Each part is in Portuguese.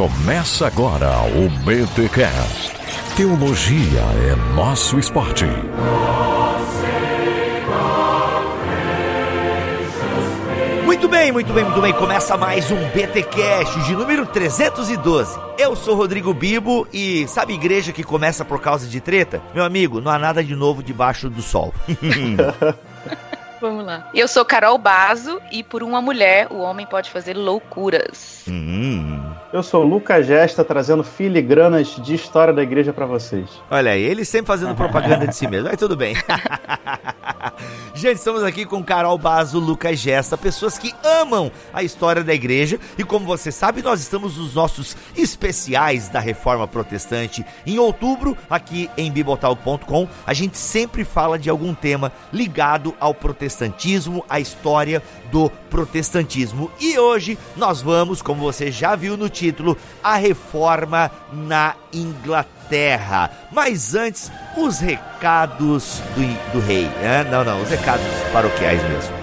Começa agora o BTCast. Teologia é nosso esporte. Muito bem, muito bem, muito bem. Começa mais um BTcast de número 312. Eu sou Rodrigo Bibo e sabe igreja que começa por causa de treta? Meu amigo, não há nada de novo debaixo do sol. Vamos lá. Eu sou Carol Bazo e por uma mulher o homem pode fazer loucuras. Hum. Eu sou Lucas Gesta, trazendo filigranas de história da igreja para vocês. Olha aí, ele sempre fazendo propaganda de si mesmo, mas tudo bem. Gente, estamos aqui com Carol Bazo, Lucas Gesta, pessoas que amam a história da igreja. E como você sabe, nós estamos nos nossos especiais da Reforma Protestante. Em outubro, aqui em bibotalk.com, a gente sempre fala de algum tema ligado ao protestantismo, à história do protestantismo. E hoje nós vamos, como você já viu no título, a reforma na Inglaterra. Mas antes, os recados do, do rei. Né? Não, não, os recados paroquiais mesmo.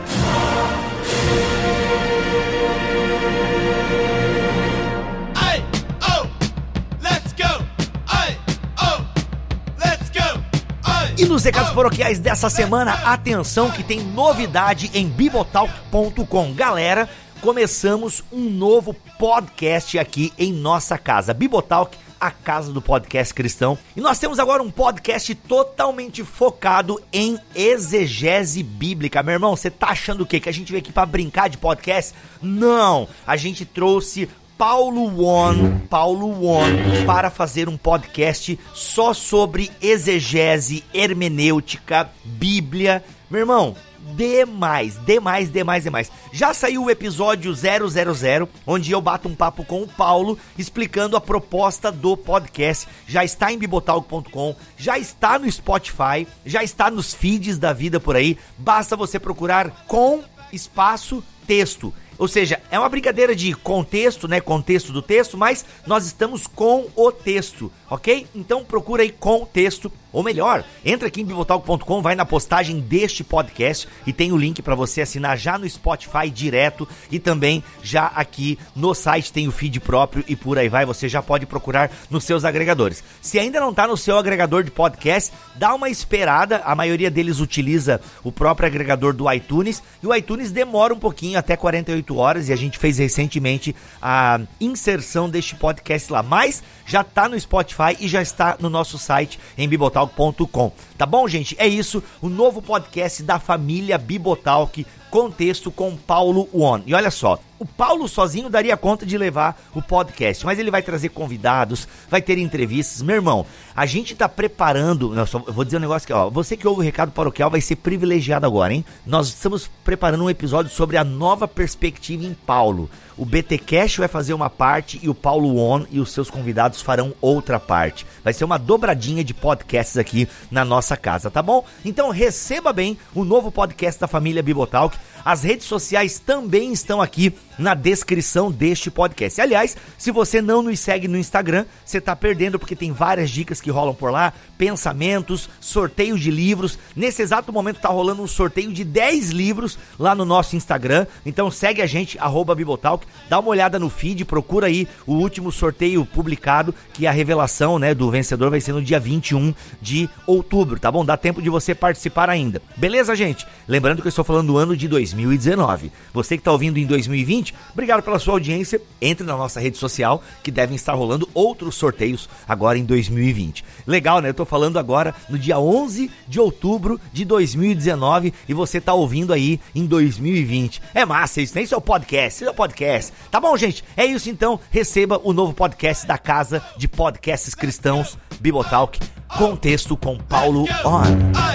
E nos recados paroquiais dessa semana, atenção que tem novidade em bibotalk.com. Galera, começamos um novo podcast aqui em nossa casa. Bibotalk, a casa do podcast cristão. E nós temos agora um podcast totalmente focado em exegese bíblica. Meu irmão, você tá achando o quê? Que a gente veio aqui para brincar de podcast? Não! A gente trouxe Paulo One, Paulo One, para fazer um podcast só sobre exegese, hermenêutica, Bíblia. Meu irmão, demais, demais, demais, demais. Já saiu o episódio 000, onde eu bato um papo com o Paulo explicando a proposta do podcast. Já está em bibotalk.com, já está no Spotify, já está nos feeds da vida por aí. Basta você procurar com espaço texto. Ou seja, é uma brincadeira de contexto, né? Contexto do texto, mas nós estamos com o texto, ok? Então procura aí com texto, ou melhor, entra aqui em bibotalk.com, vai na postagem deste podcast e tem o link para você assinar já no Spotify direto e também já aqui no site tem o feed próprio e por aí vai, você já pode procurar nos seus agregadores. Se ainda não tá no seu agregador de podcast, dá uma esperada, a maioria deles utiliza o próprio agregador do iTunes e o iTunes demora um pouquinho, até 48 horas e a gente fez recentemente a inserção deste podcast lá, mas já tá no Spotify e já está no nosso site em bibotalk.com. Tá bom, gente? É isso, o novo podcast da família Bibotalk, contexto com Paulo One. E olha só, o Paulo sozinho daria conta de levar o podcast, mas ele vai trazer convidados, vai ter entrevistas. Meu irmão, a gente tá preparando. Só, vou dizer um negócio aqui, ó. Você que ouve o recado paroquial vai ser privilegiado agora, hein? Nós estamos preparando um episódio sobre a nova perspectiva em Paulo. O BT Cash vai fazer uma parte e o Paulo On e os seus convidados farão outra parte. Vai ser uma dobradinha de podcasts aqui na nossa casa, tá bom? Então receba bem o novo podcast da família Bibotalk. As redes sociais também estão aqui na descrição deste podcast. Aliás, se você não nos segue no Instagram, você está perdendo porque tem várias dicas que rolam por lá, pensamentos, sorteios de livros. Nesse exato momento está rolando um sorteio de 10 livros lá no nosso Instagram. Então segue a gente, Bibotalk, dá uma olhada no feed, procura aí o último sorteio publicado, que a revelação né, do vencedor vai ser no dia 21 de outubro, tá bom? Dá tempo de você participar ainda. Beleza, gente? Lembrando que eu estou falando do ano de 2019. Você que está ouvindo em 2020, obrigado pela sua audiência. Entre na nossa rede social, que devem estar rolando outros sorteios agora em 2020. Legal, né? Eu tô falando agora no dia 11 de outubro de 2019 e você tá ouvindo aí em 2020. É massa isso, nem seu podcast, seu podcast. Tá bom, gente? É isso então. Receba o novo podcast da Casa de Podcasts Cristãos, Bibotalk, Contexto com Paulo On.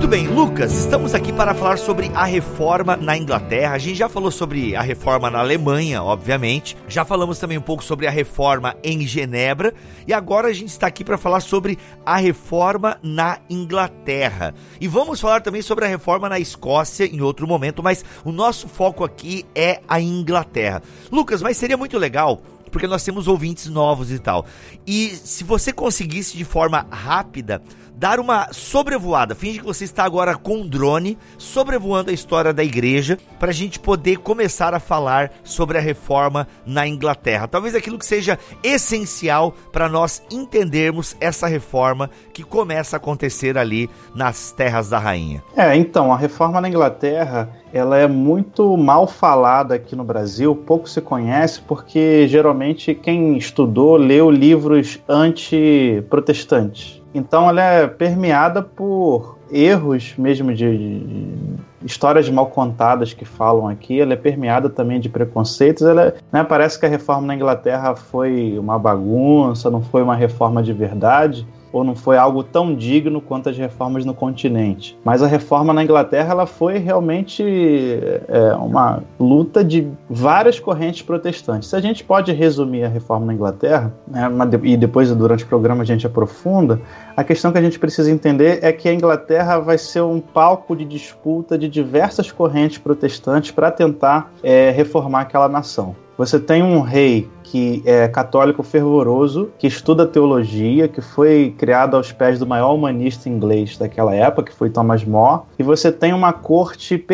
Muito bem, Lucas, estamos aqui para falar sobre a reforma na Inglaterra. A gente já falou sobre a reforma na Alemanha, obviamente. Já falamos também um pouco sobre a reforma em Genebra. E agora a gente está aqui para falar sobre a reforma na Inglaterra. E vamos falar também sobre a reforma na Escócia em outro momento, mas o nosso foco aqui é a Inglaterra. Lucas, mas seria muito legal porque nós temos ouvintes novos e tal. E se você conseguisse de forma rápida dar uma sobrevoada. Finge que você está agora com um drone sobrevoando a história da igreja para a gente poder começar a falar sobre a reforma na Inglaterra. Talvez aquilo que seja essencial para nós entendermos essa reforma que começa a acontecer ali nas terras da rainha. É, então, a reforma na Inglaterra ela é muito mal falada aqui no Brasil, pouco se conhece, porque geralmente quem estudou leu livros anti-protestantes. Então ela é permeada por erros mesmo de, de, histórias mal contadas que falam aqui, ela é permeada também de preconceitos. Ela, né, parece que a reforma na Inglaterra foi uma bagunça, não foi uma reforma de verdade ou não foi algo tão digno quanto as reformas no continente. Mas a reforma na Inglaterra ela foi realmente é, uma luta de várias correntes protestantes. Se a gente pode resumir a reforma na Inglaterra, né, e depois durante o programa a gente aprofunda, a questão que a gente precisa entender é que a Inglaterra vai ser um palco de disputa de diversas correntes protestantes para tentar é, reformar aquela nação. Você tem um rei que é católico fervoroso, que estuda teologia, que foi criado aos pés do maior humanista inglês daquela época, que foi Thomas More, e você tem uma corte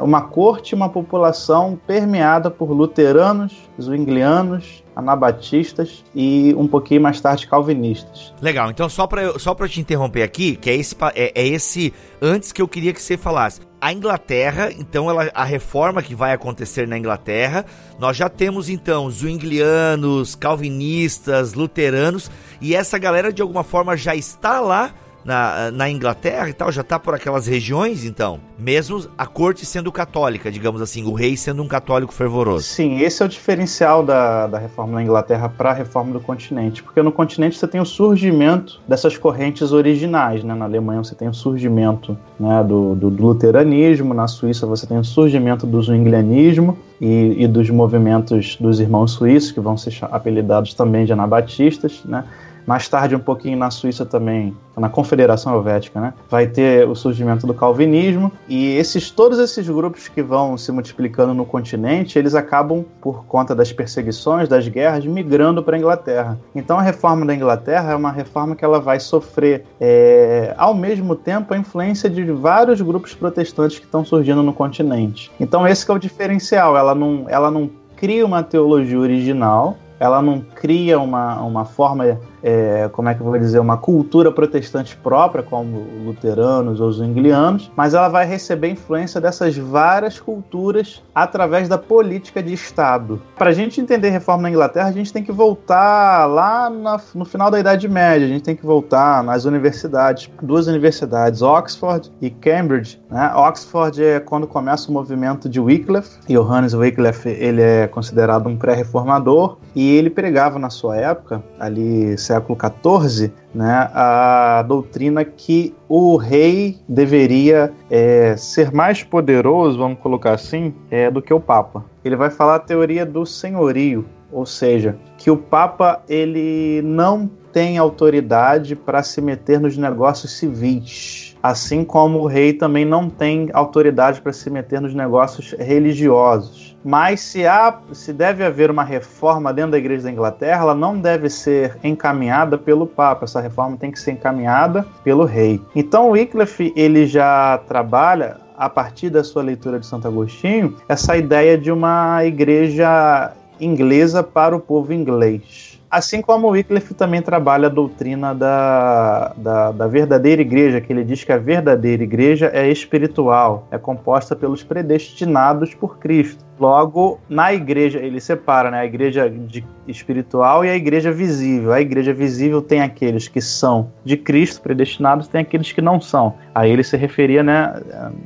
uma corte, uma população permeada por luteranos, zwinglianos, anabatistas e um pouquinho mais tarde calvinistas. Legal, então só para só para te interromper aqui, que é esse é, é esse antes que eu queria que você falasse a Inglaterra, então ela, a reforma que vai acontecer na Inglaterra, nós já temos então zwinglianos, calvinistas, luteranos, e essa galera de alguma forma já está lá na, na Inglaterra e tal, já está por aquelas regiões, então? Mesmo a corte sendo católica, digamos assim, o rei sendo um católico fervoroso. Sim, esse é o diferencial da, da reforma na Inglaterra para a reforma do continente, porque no continente você tem o surgimento dessas correntes originais, né? Na Alemanha você tem o surgimento né, do, do, do luteranismo, na Suíça você tem o surgimento do zwinglianismo e, e dos movimentos dos irmãos suíços, que vão ser apelidados também de anabatistas, né? Mais tarde, um pouquinho na Suíça também, na Confederação Helvética, né? Vai ter o surgimento do calvinismo e esses todos esses grupos que vão se multiplicando no continente, eles acabam por conta das perseguições, das guerras, migrando para a Inglaterra. Então a reforma da Inglaterra é uma reforma que ela vai sofrer é, ao mesmo tempo a influência de vários grupos protestantes que estão surgindo no continente. Então esse é o diferencial. Ela não, ela não cria uma teologia original, ela não cria uma, uma forma é, como é que eu vou dizer, uma cultura protestante própria, como luteranos ou zwinglianos, mas ela vai receber influência dessas várias culturas através da política de Estado. Para a gente entender reforma na Inglaterra, a gente tem que voltar lá na, no final da Idade Média, a gente tem que voltar nas universidades, duas universidades, Oxford e Cambridge. Né? Oxford é quando começa o movimento de Wycliffe, e Johannes Wycliffe ele é considerado um pré-reformador, e ele pregava na sua época, ali século XIV, né, a doutrina que o rei deveria é, ser mais poderoso, vamos colocar assim, é, do que o Papa. Ele vai falar a teoria do senhorio, ou seja, que o Papa ele não tem autoridade para se meter nos negócios civis assim como o rei também não tem autoridade para se meter nos negócios religiosos. Mas se, há, se deve haver uma reforma dentro da Igreja da Inglaterra, ela não deve ser encaminhada pelo Papa. Essa reforma tem que ser encaminhada pelo rei. Então, Wycliffe ele já trabalha a partir da sua leitura de Santo Agostinho essa ideia de uma igreja inglesa para o povo inglês. Assim como Wycliffe também trabalha a doutrina da, da, da, verdadeira igreja, que ele diz que a verdadeira igreja é espiritual, é composta pelos predestinados por Cristo. Logo, na igreja, ele separa né, a igreja de, espiritual e a igreja visível. A igreja visível tem aqueles que são de Cristo, predestinados, tem aqueles que não são. Aí ele se referia né,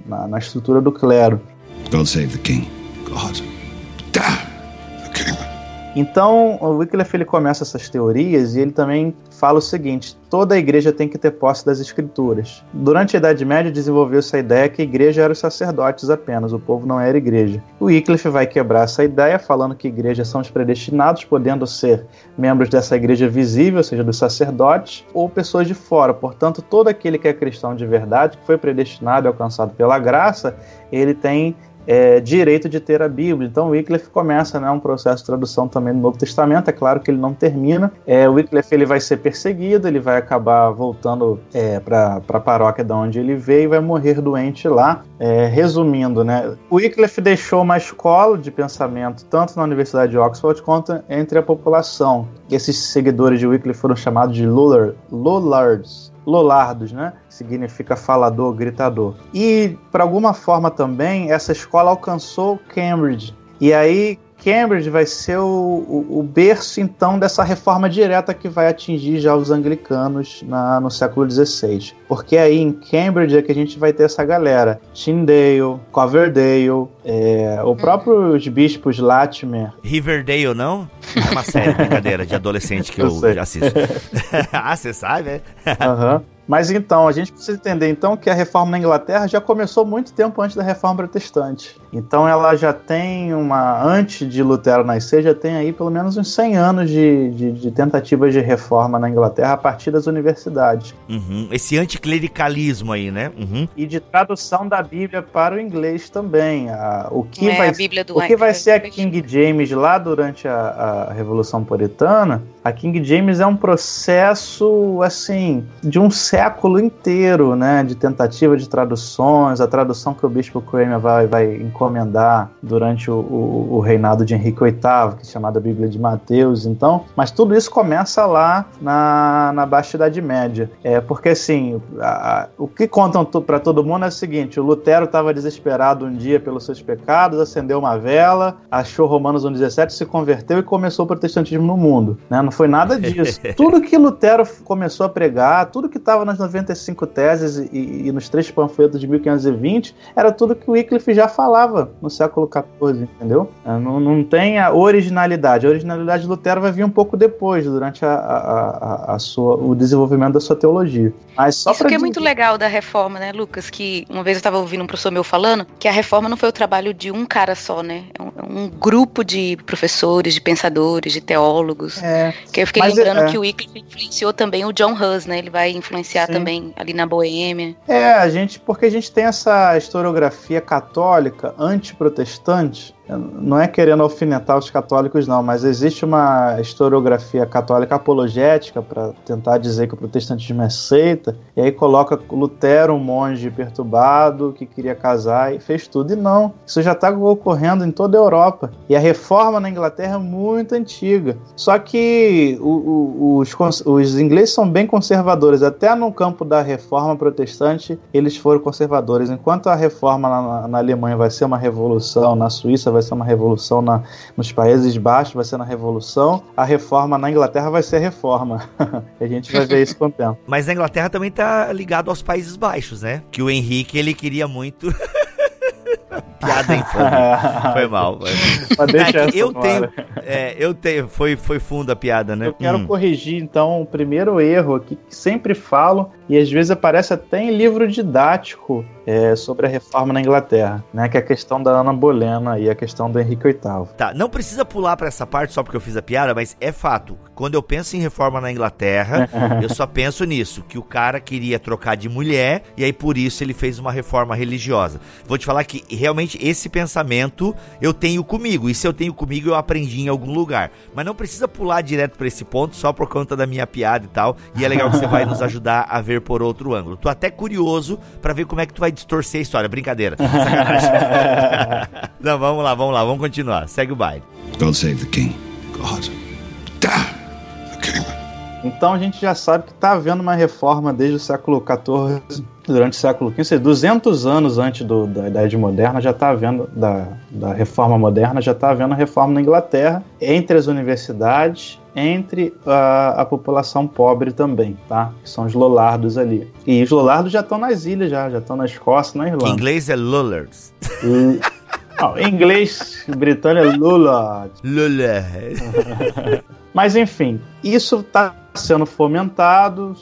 na, na estrutura do clero. God save the king. God. Damn the king. Então, o Wycliffe ele começa essas teorias e ele também fala o seguinte: toda a igreja tem que ter posse das escrituras. Durante a Idade Média desenvolveu-se a ideia que a igreja era os sacerdotes apenas, o povo não era igreja. O Wycliffe vai quebrar essa ideia, falando que igrejas são os predestinados, podendo ser membros dessa igreja visível, ou seja, dos sacerdotes, ou pessoas de fora. Portanto, todo aquele que é cristão de verdade, que foi predestinado e alcançado pela graça, ele tem é, direito de ter a Bíblia. Então Wycliffe começa né, um processo de tradução também do Novo Testamento. É claro que ele não termina. É, Wycliffe ele vai ser perseguido, ele vai acabar voltando é, para a paróquia da onde ele veio e vai morrer doente lá. É, resumindo, né, Wycliffe deixou uma escola de pensamento tanto na Universidade de Oxford quanto entre a população. Esses seguidores de Wycliffe foram chamados de Lollards. Lollardos, né? Significa falador, gritador. E, por alguma forma também, essa escola alcançou Cambridge. E aí, Cambridge vai ser o, o, o, berço, então, dessa reforma direta que vai atingir já os anglicanos na, no século XVI. Porque aí em Cambridge é que a gente vai ter essa galera. Tyndale, Coverdale, é, o próprio os bispos Latimer. Riverdale, não? É uma série brincadeira de adolescente que eu, eu assisto. ah, você sabe, né? Aham. uhum. Mas então, a gente precisa entender então que a reforma na Inglaterra já começou muito tempo antes da reforma protestante. Então ela já tem uma. Antes de Lutero nascer, já tem aí pelo menos uns 100 anos de, de, de tentativas de reforma na Inglaterra a partir das universidades. Uhum. Esse anticlericalismo aí, né? Uhum. E de tradução da Bíblia para o inglês também. A, o que é, vai, o que vai ser a King James lá durante a, a Revolução Puritana, a King James é um processo assim de um século inteiro, né, de tentativa de traduções, a tradução que o Bispo Kramer vai, vai encomendar durante o, o, o, reinado de Henrique VIII, que é chamada Bíblia de Mateus, então, mas tudo isso começa lá na, na Baixa Idade Média, é, porque assim, a, a, o que contam para todo mundo é o seguinte, o Lutero estava desesperado um dia pelos seus pecados, acendeu uma vela, achou Romanos 1,17, se converteu e começou o protestantismo no mundo, né, não foi nada disso. tudo que Lutero começou a pregar, tudo que estava nas 95 teses e, e, nos três panfletos de 1520, era tudo que o Wycliffe já falava no século XIV, entendeu? É, não, não tem a originalidade. A originalidade de Lutero vai vir um pouco depois, durante a, a, a, a sua, o desenvolvimento da sua teologia. Mas só Isso que dizer... é muito legal da reforma, né, Lucas? Que uma vez eu estava ouvindo um professor meu falando que a reforma não foi o trabalho de um cara só, né? É um, é um grupo de professores, de pensadores, de teólogos. É, que eu fiquei lembrando é, que o Wycliffe influenciou também o John Hus, né? Ele vai influenciar Sim. também ali na Boêmia. É, a gente, porque a gente tem essa historiografia católica antiprotestante não é querendo alfinetar os católicos, não, mas existe uma historiografia católica apologética para tentar dizer que o protestantismo é seita, e aí coloca Lutero, um monge perturbado que queria casar e fez tudo. E não, isso já está ocorrendo em toda a Europa. E a reforma na Inglaterra é muito antiga. Só que o, o, os, os ingleses são bem conservadores, até no campo da reforma protestante eles foram conservadores. Enquanto a reforma na, na Alemanha vai ser uma revolução, na Suíça vai ser uma revolução na, nos Países Baixos, vai ser na revolução, a reforma na Inglaterra vai ser a reforma. a gente vai ver isso com o tempo. Mas na Inglaterra também tá ligado aos Países Baixos, né? Que o Henrique, ele queria muito... Piada infame. Foi mal. Mas deixa é eu tenho, é, eu tenho, foi, foi fundo a piada, né? Eu quero hum. corrigir então o primeiro erro aqui que sempre falo e às vezes aparece até em livro didático é, sobre a reforma na Inglaterra, né? Que é a questão da Ana Bolena e a questão do Henrique VIII. Tá, não precisa pular para essa parte só porque eu fiz a piada, mas é fato. Quando eu penso em reforma na Inglaterra, eu só penso nisso, que o cara queria trocar de mulher e aí por isso ele fez uma reforma religiosa. Vou te falar que realmente esse pensamento eu tenho comigo, e se eu tenho comigo eu aprendi em algum lugar. Mas não precisa pular direto para esse ponto só por conta da minha piada e tal. E é legal que você vai nos ajudar a ver por outro ângulo. Tô até curioso para ver como é que tu vai distorcer a história. Brincadeira. Não, vamos lá, vamos lá, vamos continuar. Segue o baile. God save the king. God damn the king. Então a gente já sabe que está havendo uma reforma desde o século XIV, durante o século XV, 200 anos antes do, da Idade Moderna, já está havendo, da, da reforma moderna, já está havendo a reforma na Inglaterra, entre as universidades entre a, a, população pobre também, tá? Que são os Lollardos ali. E os Lollardos já estão nas ilhas, já, já estão na Escócia, na Irlanda. Em inglês é Lollards. E... Não, em inglês britânico é Lullard. Lullard. Mas enfim, isso está sendo fomentado,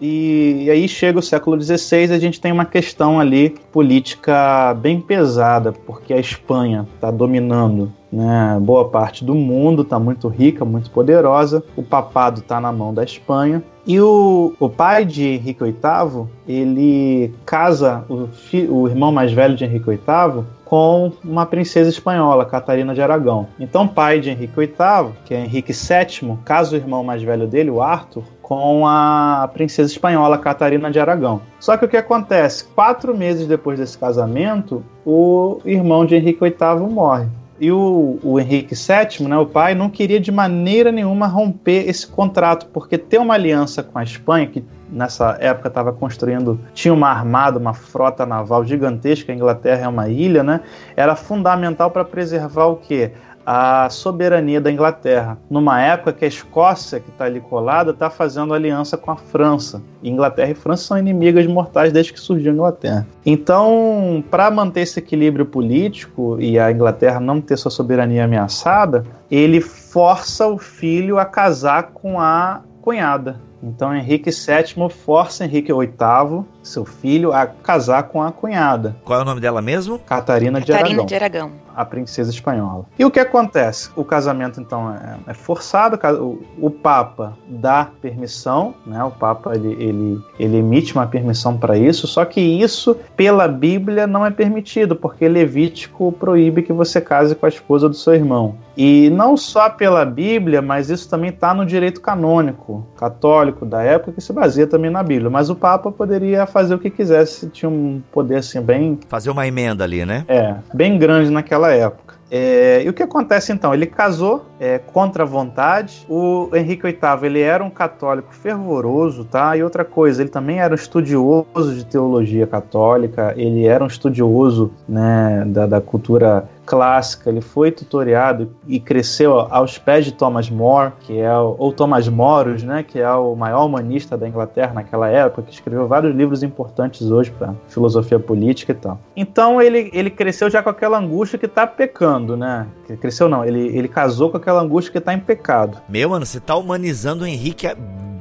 e, e, aí chega o século XVI a gente tem uma questão ali política bem pesada, porque a Espanha está dominando né, boa parte do mundo, está muito rica, muito poderosa. O papado está na mão da Espanha. E o, o pai de Henrique VIII, ele casa o, fi, o irmão mais velho de Henrique VIII com uma princesa espanhola, Catarina de Aragão. Então, o pai de Henrique VIII, que é Henrique VII, casa o irmão mais velho dele, o Arthur, com a princesa espanhola Catarina de Aragão. Só que o que acontece? Quatro meses depois desse casamento, o irmão de Henrique VIII morre. E o, o, Henrique VII, né, o pai, não queria de maneira nenhuma romper esse contrato, porque ter uma aliança com a Espanha, que nessa época estava construindo, tinha uma armada, uma frota naval gigantesca, a Inglaterra é uma ilha, né, era fundamental para preservar o quê? A soberania da Inglaterra, numa época que a Escócia, que está ali colada, está fazendo aliança com a França. Inglaterra e França são inimigas mortais desde que surgiu a Inglaterra. Então, para manter esse equilíbrio político e a Inglaterra não ter sua soberania ameaçada, ele força o filho a casar com a cunhada. Então Henrique VII força Henrique VIII, seu filho, a casar com a cunhada. Qual é o nome dela mesmo? Catarina, de Aragão. Catarina de Aragão. A princesa espanhola. E o que acontece? O casamento, então, é, é forçado, o, o, Papa dá permissão, né? O Papa, ele, ele, ele emite uma permissão para isso, só que isso, pela Bíblia, não é permitido, porque Levítico proíbe que você case com a esposa do seu irmão. E não só pela Bíblia, mas isso também está no direito canônico, católico da época, que se baseia também na Bíblia. Mas o Papa poderia fazer o que quisesse, tinha um poder assim bem. Fazer uma emenda ali, né? É, bem grande naquela época. É, e o que acontece então? Ele casou é, contra a vontade. O Henrique VIII ele era um católico fervoroso, tá? E outra coisa, ele também era um estudioso de teologia católica. Ele era um estudioso né, da, da cultura clássica, ele foi tutoriado e cresceu aos pés de Thomas More, que é o, ou Thomas Moros, né, que é o maior humanista da Inglaterra naquela época, que escreveu vários livros importantes hoje para filosofia política e tal. Então ele, ele cresceu já com aquela angústia que está pecando, né? Cresceu não, ele, ele casou com aquela angústia que está em pecado. Meu, mano, você tá humanizando o Henrique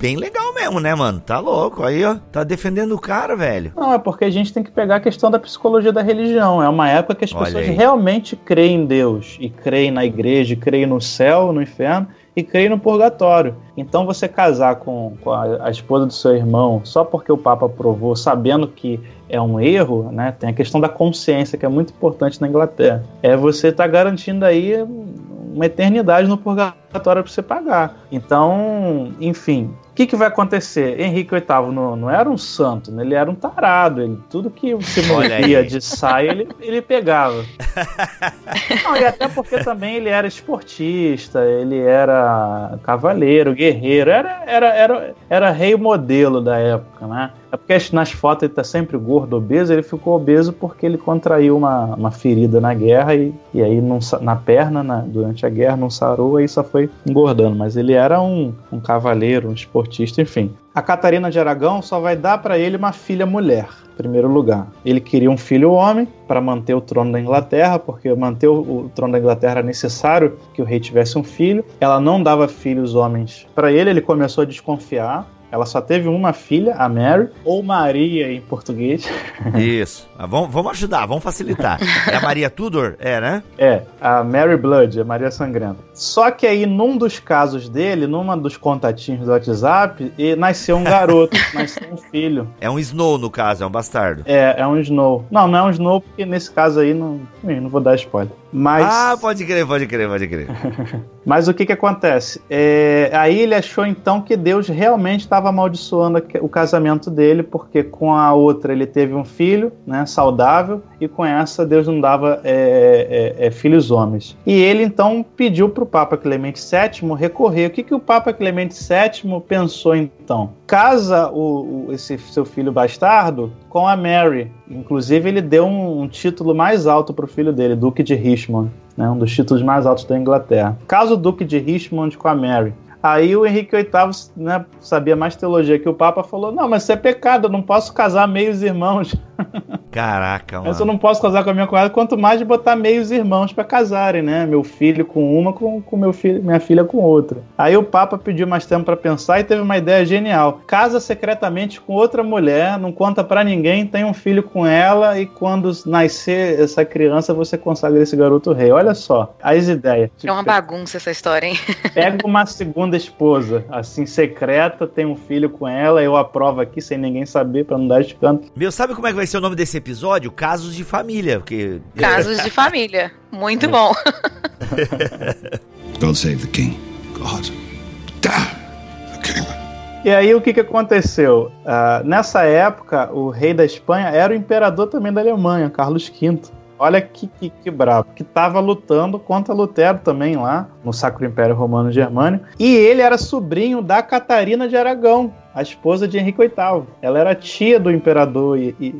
bem legal mesmo, né, mano? Tá louco. Aí, ó, tá defendendo o cara, velho. Não, é porque a gente tem que pegar a questão da psicologia da religião. É uma época que as Olha pessoas aí. realmente creem em Deus e creem na igreja, creem no céu, no inferno e creem no purgatório. Então você casar com, com a, a, esposa do seu irmão só porque o Papa aprovou, sabendo que é um erro, né? Tem a questão da consciência que é muito importante na Inglaterra. É você estar tá garantindo aí uma eternidade no purgatório para você pagar. Então, enfim, o que, que vai acontecer? Henrique VIII não, não era um santo, né? ele era um tarado. Ele, tudo que se movia de saia, ele, ele pegava. não, e até porque também ele era esportista, ele era cavaleiro, guerreiro, era, era, era, era rei modelo da época, né? É porque nas fotos ele tá sempre gordo, obeso, ele ficou obeso porque ele contraiu uma, uma ferida na guerra e, e aí não, na perna, na, durante a guerra, não sarou, aí só foi engordando. Mas ele era um, um cavaleiro, um esportista, enfim. A Catarina de Aragão só vai dar para ele uma filha mulher, em primeiro lugar. Ele queria um filho homem para manter o trono da Inglaterra, porque manter o, o, trono da Inglaterra era necessário que o rei tivesse um filho. Ela não dava filhos homens para ele, ele começou a desconfiar. Ela só teve uma filha, a Mary, ou Maria em português. Isso. Ah, vamos, vamos ajudar, vamos facilitar. É a Maria Tudor? É, né? É, a Mary Blood, a Maria Sangrenta. Só que aí, num dos casos dele, numa dos contatinhos do WhatsApp, nasceu um garoto, nasceu um filho. É um Snow, no caso, é um bastardo. É, é um Snow. Não, não é um Snow, porque nesse caso aí não, não vou dar spoiler. Mas... Ah, pode crer, pode crer, pode crer. Mas o que que acontece? É, aí ele achou então que Deus realmente estava amaldiçoando o casamento dele, porque com a outra ele teve um filho, né, saudável, e com essa Deus não dava é, é, é filhos homens. E ele então pediu para o Papa Clemente VII recorrer. O que que o Papa Clemente VII pensou então? Casa o, o esse seu filho bastardo com a Mary. Inclusive ele deu um, um título mais alto para o filho dele, Duque de Richmond né, um dos títulos mais altos da Inglaterra. Caso Duque de Richmond com a Mary. Aí o Henrique VIII né, sabia mais teologia que o Papa, falou: Não, mas isso é pecado, eu não posso casar meios irmãos. Caraca, mano. Mas eu não posso casar com a minha cunhada, quanto mais de botar meios irmãos para casarem, né? Meu filho com uma, com, com meu filho, minha filha com outra. Aí o Papa pediu mais tempo para pensar e teve uma ideia genial. Casa secretamente com outra mulher, não conta para ninguém, tem um filho com ela e quando nascer essa criança você consagra esse garoto rei. Olha só, as ideias. É uma bagunça essa história, hein? Pega uma segunda esposa, assim, secreta, tem um filho com ela, eu aprovo aqui sem ninguém saber para não dar escândalo. Meu, sabe como é que vai ser o nome desse episódio? Casos de família, porque... Casos de família. Muito bom. God save the king. God damn the king. E aí o que, que aconteceu? Uh, nessa época, o rei da Espanha era o imperador também da Alemanha, Carlos V. Olha que, que, que brabo. Que estava lutando contra Lutero também lá, no Sacro Império Romano Germânico. E ele era sobrinho da Catarina de Aragão, a esposa de Henrique VIII. Ela era tia do imperador e, e,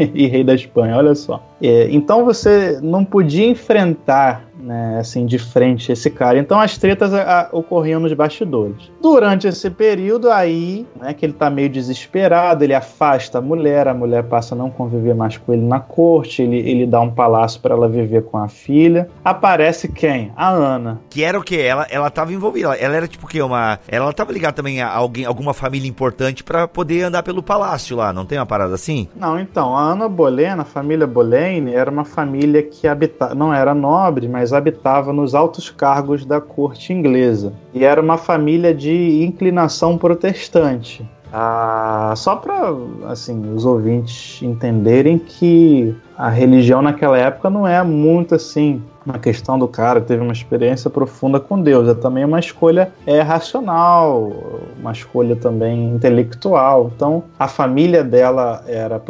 e rei da Espanha, olha só. É, então você não podia enfrentar né, assim, de frente esse cara. Então as tretas a, a, ocorriam nos bastidores. Durante esse período aí, né, que ele tá meio desesperado, ele afasta a mulher, a mulher passa a não conviver mais com ele na corte, ele, ele dá um palácio para ela viver com a filha. Aparece quem? A Ana. Que era o quê? Ela, ela tava envolvida. Ela era tipo o quê? Uma. Ela tava ligada também a alguém, alguma família importante para poder andar pelo palácio lá, não tem uma parada assim? Não, então, a Ana Bolena, a família Boleyn, era uma família que habitava. Não era nobre, mas habitava nos altos cargos da corte inglesa. E era uma família de inclinação protestante. Ah, só para assim os ouvintes entenderem que a religião naquela época não é muito assim uma questão do cara teve uma experiência profunda com Deus, é também uma escolha é, racional, uma escolha também intelectual. Então, a família dela era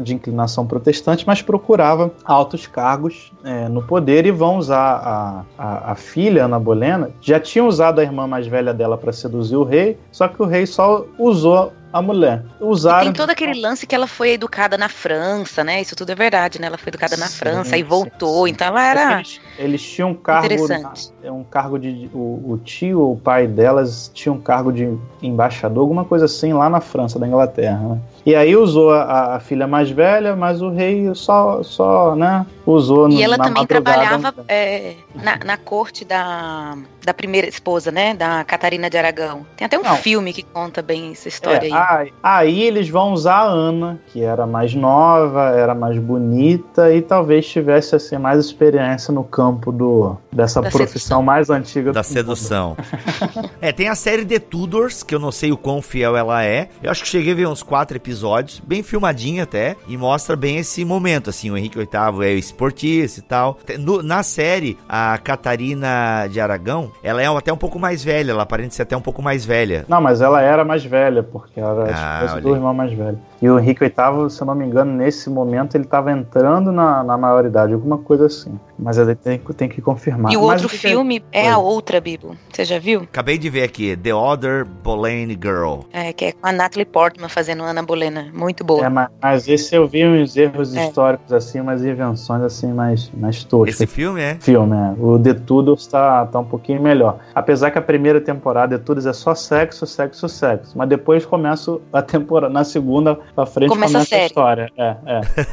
de inclinação protestante, mas procurava altos cargos é, no poder e vão usar a, a, a, filha, Ana Bolena, já tinha usado a irmã mais velha dela para seduzir o rei, só que o rei só usou a mulher. Usaram. E tem todo aquele lance que ela foi educada na França, né? Isso tudo é verdade, né? Ela foi educada na sim, França e voltou, sim. então ela era. Eles, eles, tinham um cargo. Na, um cargo de. O, o, tio, o pai delas, tinha um cargo de embaixador, alguma coisa assim, lá na França, da Inglaterra, né? E aí usou a, a, filha mais velha, mas o rei só, só né, usou E ela também trabalhava é, na, na, corte da, da primeira esposa, né? Da Catarina de Aragão. Tem até um Não. filme que conta bem essa história é, aí. Aí eles vão usar a Ana, que era mais nova, era mais bonita e talvez tivesse assim, mais experiência no campo do, dessa da profissão sedução. mais antiga da sedução. é, tem a série The Tudors, que eu não sei o quão fiel ela é. Eu acho que cheguei a ver uns quatro episódios episódios, bem filmadinho até, e mostra bem esse momento, assim, o Henrique VIII é esportista e tal. No, na série, a Catarina de Aragão, ela é até um pouco mais velha, ela aparenta ser até um pouco mais velha. Não, mas ela era mais velha, porque ela era ah, esposa do irmão mais velho. E o Henrique VIII, se eu não me engano, nesse momento ele estava entrando na, na maioridade, alguma coisa assim. Mas ele tem, tem que confirmar. E o Mas outro o filme é... é a outra, Bibo. Você já viu? Acabei de ver aqui, The Other Boleyn Girl. É, que é com a Natalie Portman fazendo Ana Bolena. Muito boa. É, mas, mas esse eu vi uns erros é. históricos, assim, umas invenções, assim, mais, mais toscas. Esse filme é? Filme, é. O The Tudors está tá um pouquinho melhor. Apesar que a primeira temporada The Tudors é só sexo, sexo, sexo. Mas depois começa a temporada, na segunda pra frente começa, começa a, a, história. É,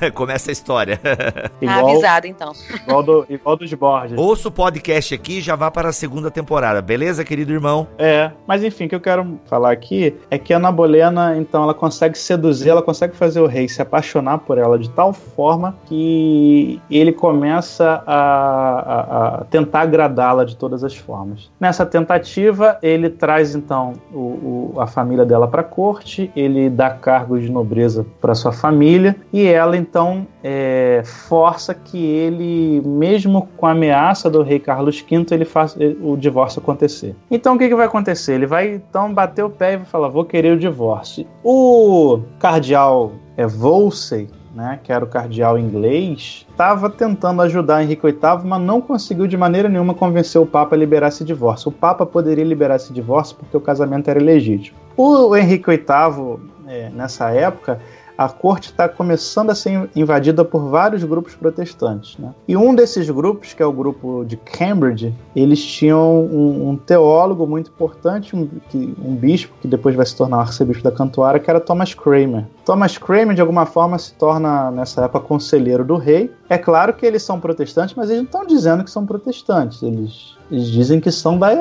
é. começa a história. igual, tá avisado, então. Igual do, igual dos Borges. Ouça o podcast aqui e já vá para a segunda temporada, beleza, querido irmão? É, mas enfim, o que eu quero falar aqui é que a Ana Bolena, então, ela consegue seduzir, ela consegue fazer o rei se apaixonar por ela de tal forma que ele começa a, a, a tentar agradá-la de todas as formas. Nessa tentativa, ele traz então o, o, a família dela para a corte, ele dá cargos de nobreza para sua família e ela então é, força que ele, mesmo com a ameaça do rei Carlos V, ele faça o divórcio acontecer. Então o que, que vai acontecer? Ele vai então bater o pé e vai falar: vou querer o divórcio. O cardeal é, Wolsey, né, que era o cardeal inglês, estava tentando ajudar Henrique VIII, mas não conseguiu de maneira nenhuma convencer o Papa a liberar esse divórcio. O Papa poderia liberar esse divórcio porque o casamento era ilegítimo. O Henrique VIII, é, nessa época, a corte está começando a ser invadida por vários grupos protestantes. Né? E um desses grupos, que é o grupo de Cambridge, eles tinham um, um teólogo muito importante, um, um, bispo, que depois vai se tornar arcebispo da Cantuária, que era Thomas Cramer. Thomas Cramer, de alguma forma, se torna, nessa época, conselheiro do rei. É claro que eles são protestantes, mas eles não estão dizendo que são protestantes. Eles, eles dizem que são da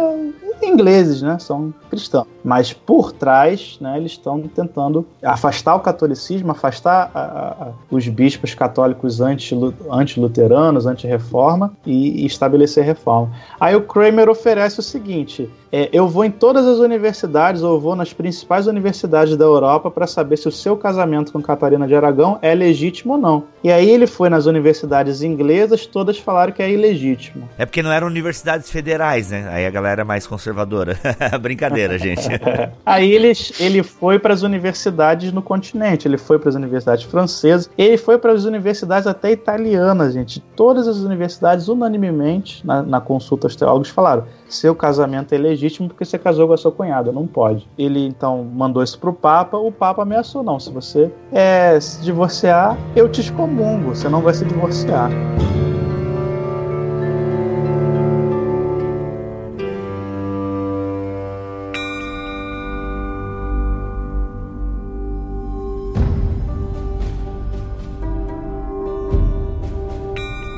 ingleses, né? São cristãos. Mas por trás, né, eles estão tentando afastar o catolicismo, afastar a, a, os bispos católicos anti-luteranos, anti-reforma e, e estabelecer reforma. Aí o Kramer oferece o seguinte: é, eu vou em todas as universidades, ou vou nas principais universidades da Europa para saber se o seu casamento com Catarina de Aragão é legítimo ou não. E aí ele foi nas universidades inglesas, todas falaram que é ilegítimo. É porque não eram universidades federais, né? Aí a galera é mais conservadora. Brincadeira, gente. aí ele, ele foi para as universidades no continente, ele foi para as universidades francesas, ele foi para as universidades até italianas, gente. Todas as universidades, unanimemente, na, na consulta aos teólogos, falaram: seu casamento é legítimo porque você casou com a sua cunhada, não pode. Ele então mandou isso pro Papa, o Papa ameaçou: não, se você é, se divorciar, eu te excomungo, você não vai se divorciar.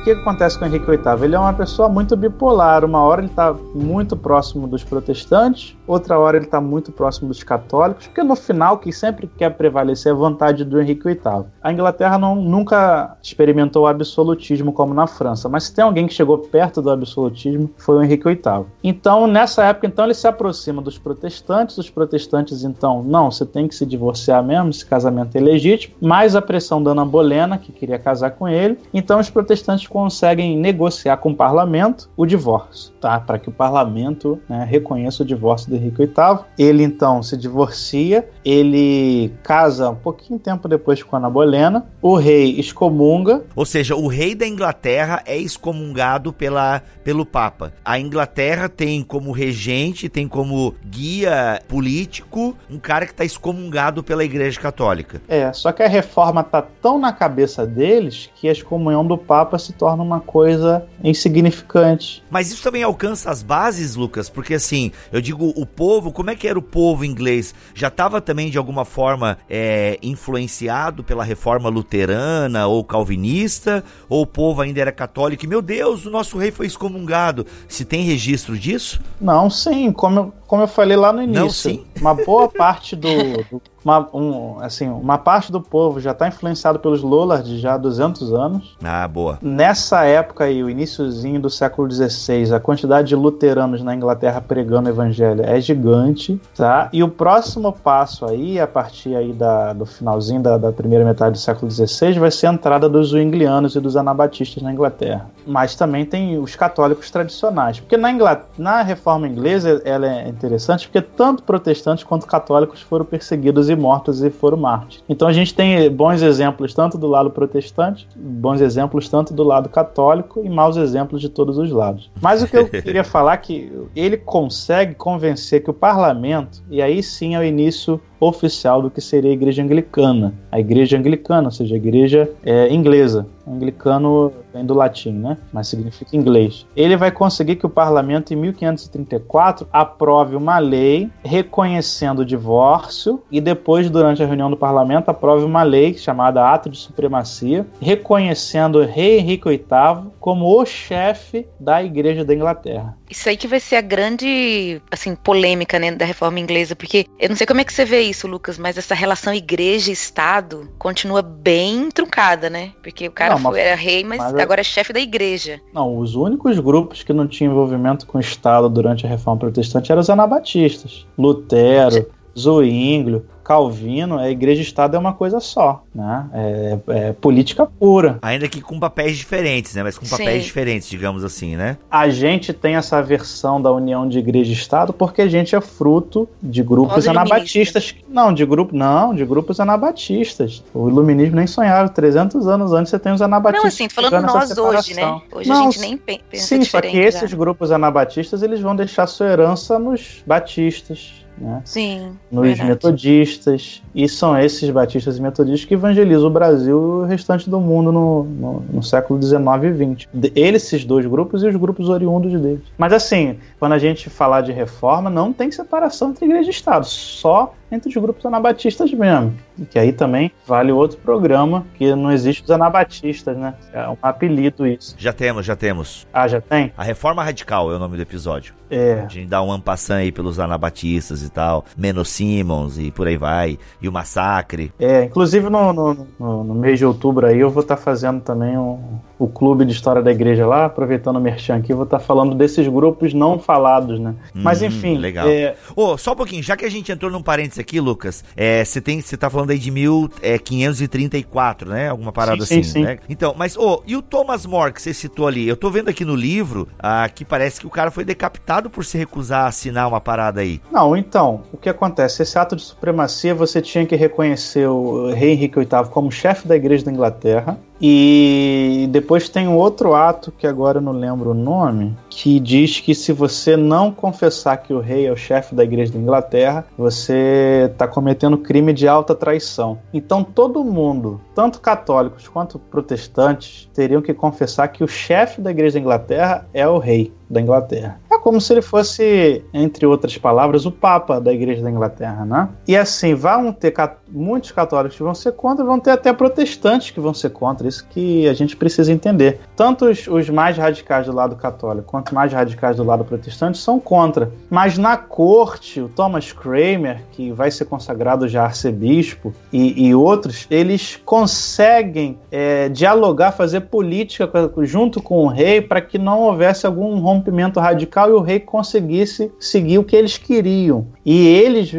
Que acontece com Henrique VIII? Ele é uma pessoa muito bipolar. Uma hora ele está muito próximo dos protestantes, outra hora ele está muito próximo dos católicos, porque no final, quem sempre quer prevalecer é a vontade do Henrique VIII. A Inglaterra não, nunca experimentou o absolutismo como na França, mas se tem alguém que chegou perto do absolutismo, foi o Henrique VIII. Então, nessa época, então, ele se aproxima dos protestantes, os protestantes, então, não, você tem que se divorciar mesmo, esse casamento é legítimo, mais a pressão da Ana Bolena, que queria casar com ele, então os protestantes conseguem negociar com o parlamento o divórcio, tá? Para que o parlamento né, reconheça o divórcio do Henrique VIII. Ele então se divorcia, ele casa um pouquinho tempo depois com Ana Bolena, o rei excomunga. Ou seja, o rei da Inglaterra é excomungado pela, pelo Papa. A Inglaterra tem como regente, tem como guia político um cara que está excomungado pela Igreja Católica. É, só que a reforma tá tão na cabeça deles que a excomunhão do Papa se torna uma coisa insignificante. Mas isso também alcança as bases, Lucas, porque assim, eu digo o povo, como é que era o povo inglês? Já estava também de alguma forma é, influenciado pela reforma luterana ou calvinista? Ou o povo ainda era católico? E, meu Deus, o nosso rei foi excomungado. Se tem registro disso? Não, sim, como eu, como eu falei lá no início. Não. Uma boa parte do, do uma, um, assim, uma parte do povo já está influenciado pelos Lollards já há 200 anos. Ah, boa. Nessa época aí, o iníciozinho do século XVI, a quantidade de luteranos na Inglaterra pregando o evangelho é gigante, tá? E o próximo passo aí, a partir aí da, do finalzinho da, da primeira metade do século XVI, vai ser a entrada dos Zwinglianos e dos anabatistas na Inglaterra. Mas também tem os católicos tradicionais, porque na, Inglaterra, na reforma inglesa ela é interessante porque tanto protestantes quanto católicos foram perseguidos e mortos e foram mártires. Então a gente tem bons exemplos tanto do lado protestante, bons exemplos tanto do lado católico e maus exemplos de todos os lados. Mas o que eu queria falar é que ele consegue convencer que o parlamento, e aí sim é o início oficial do que seria a igreja anglicana. A igreja anglicana, ou seja, a igreja é, inglesa. Anglicano vem do latim, né? Mas significa inglês. Ele vai conseguir que o parlamento, em 1534, aprove uma lei reconhecendo o divórcio e depois, durante a reunião do parlamento, aprove uma lei chamada Ato de Supremacia, reconhecendo rei Henrique VIII como o chefe da igreja da Inglaterra. Isso aí que vai ser a grande, assim, polêmica, né, da reforma inglesa, porque eu não sei como é que você vê isso, Lucas, mas essa relação igreja-estado continua bem truncada, né? Porque o cara não, foi, era rei, mas, mas agora é chefe da igreja. Não, os únicos grupos que não tinham envolvimento com o Estado durante a reforma protestante eram os anabatistas. Lutero, Zwinglio, Calvino, a igreja e Estado é uma coisa só, né? É, é política pura. Ainda que com papéis diferentes, né? Mas com papéis Sim. diferentes, digamos assim, né? A gente tem essa versão da união de igreja e Estado porque a gente é fruto de grupos anabatistas. Não, de grupo, não, de grupos anabatistas. O iluminismo nem sonhava. 300 anos antes você tem os Não, anabatistas. assim, tô falando nós hoje, né? separação. Hoje Não, a gente nem pe- pensa Sim, só que diferente já. esses grupos anabatistas eles vão deixar sua herança nos batistas, né? Sim, nos verdade. metodistas, e são esses batistas e metodistas que evangelizam o Brasil e o restante do mundo no, no, no século XIX e XX. Eles, esses dois grupos e os grupos oriundos deles. Mas assim, quando a gente falar de reforma, não tem separação entre igreja e Estado, só entre os grupos anabatistas mesmo. Que aí também vale outro programa, que não existe os anabatistas, né? É um apelido isso. Já temos, já temos. Ah, já tem? A Reforma Radical é o nome do episódio. É. A gente dá um ampassant aí pelos anabatistas e tal. Menos Simmons e por aí vai. E o Massacre. É, inclusive no, no, no- no mês de outubro aí eu vou estar fazendo também um, o clube de história da igreja lá, aproveitando o merchan aqui, eu vou estar falando desses grupos não falados, né? Mas Hum, enfim, legal. é, Ô, só um pouquinho, já que a gente entrou num parênteses aqui, Lucas, é, você tem, você tá falando aí de 1534, né? Alguma parada Sim, assim, sim, sim. né? Então, mas, ô, e o Thomas More que você citou ali? Eu tô vendo aqui no livro ah, que parece que o cara foi decapitado por se recusar a assinar uma parada aí. Não, então, o que acontece? Esse ato de supremacia você tinha que reconhecer o rei Henrique VIII como chefe da igreja da Inglaterra. E depois tem um outro ato que agora eu não lembro o nome, que diz que se você não confessar que o rei é o chefe da igreja da Inglaterra, você está cometendo crime de alta traição. Então todo mundo, tanto católicos quanto protestantes, teriam que confessar que o chefe da igreja da Inglaterra é o rei da Inglaterra. É como se ele fosse, entre outras palavras, o Papa da Igreja da Inglaterra, né? E assim, vão ter muitos católicos que vão ser contra, vão ter até protestantes que vão ser contra. Isso que a gente precisa entender. Tanto os, os mais radicais do lado católico quanto os mais radicais do lado protestante são contra. Mas na corte, o Thomas Cramer, que vai ser consagrado já arcebispo, e, e outros, eles conseguem é, dialogar, fazer política junto com o rei para que não houvesse algum rompimento radical e o rei conseguisse seguir o que eles queriam. E eles,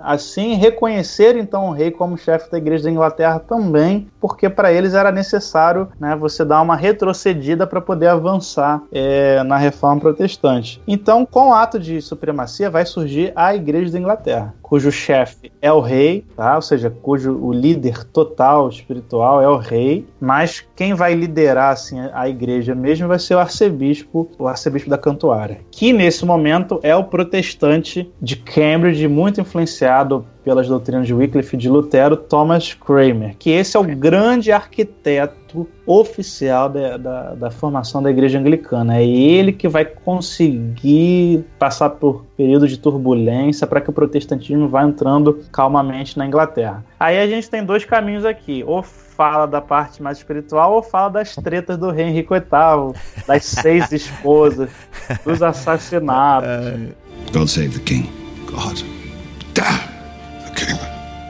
assim, reconheceram então o rei como chefe da igreja da Inglaterra também, porque para eles era necessário né, você dar uma retrocedida para poder avançar é, na reforma protestante. Então, com o ato de supremacia, vai surgir a igreja da Inglaterra, cujo chefe é o rei, tá? ou seja, cujo o líder total espiritual é o rei, mas quem vai liderar assim, a igreja mesmo vai ser o arcebispo, o arcebispo da Cantuária, que nesse momento é o protestante de Cambridge, muito influenciado pelas doutrinas de Wycliffe e de Lutero, Thomas Cramer, que esse é o grande arquiteto oficial da, da, da formação da igreja anglicana. É ele que vai conseguir passar por períodos de turbulência para que o protestantismo vá entrando calmamente na Inglaterra. Aí a gente tem dois caminhos aqui, ou fala da parte mais espiritual ou fala das tretas do rei Henrique VIII, das seis esposas, dos assassinatos. God save the king. God damn.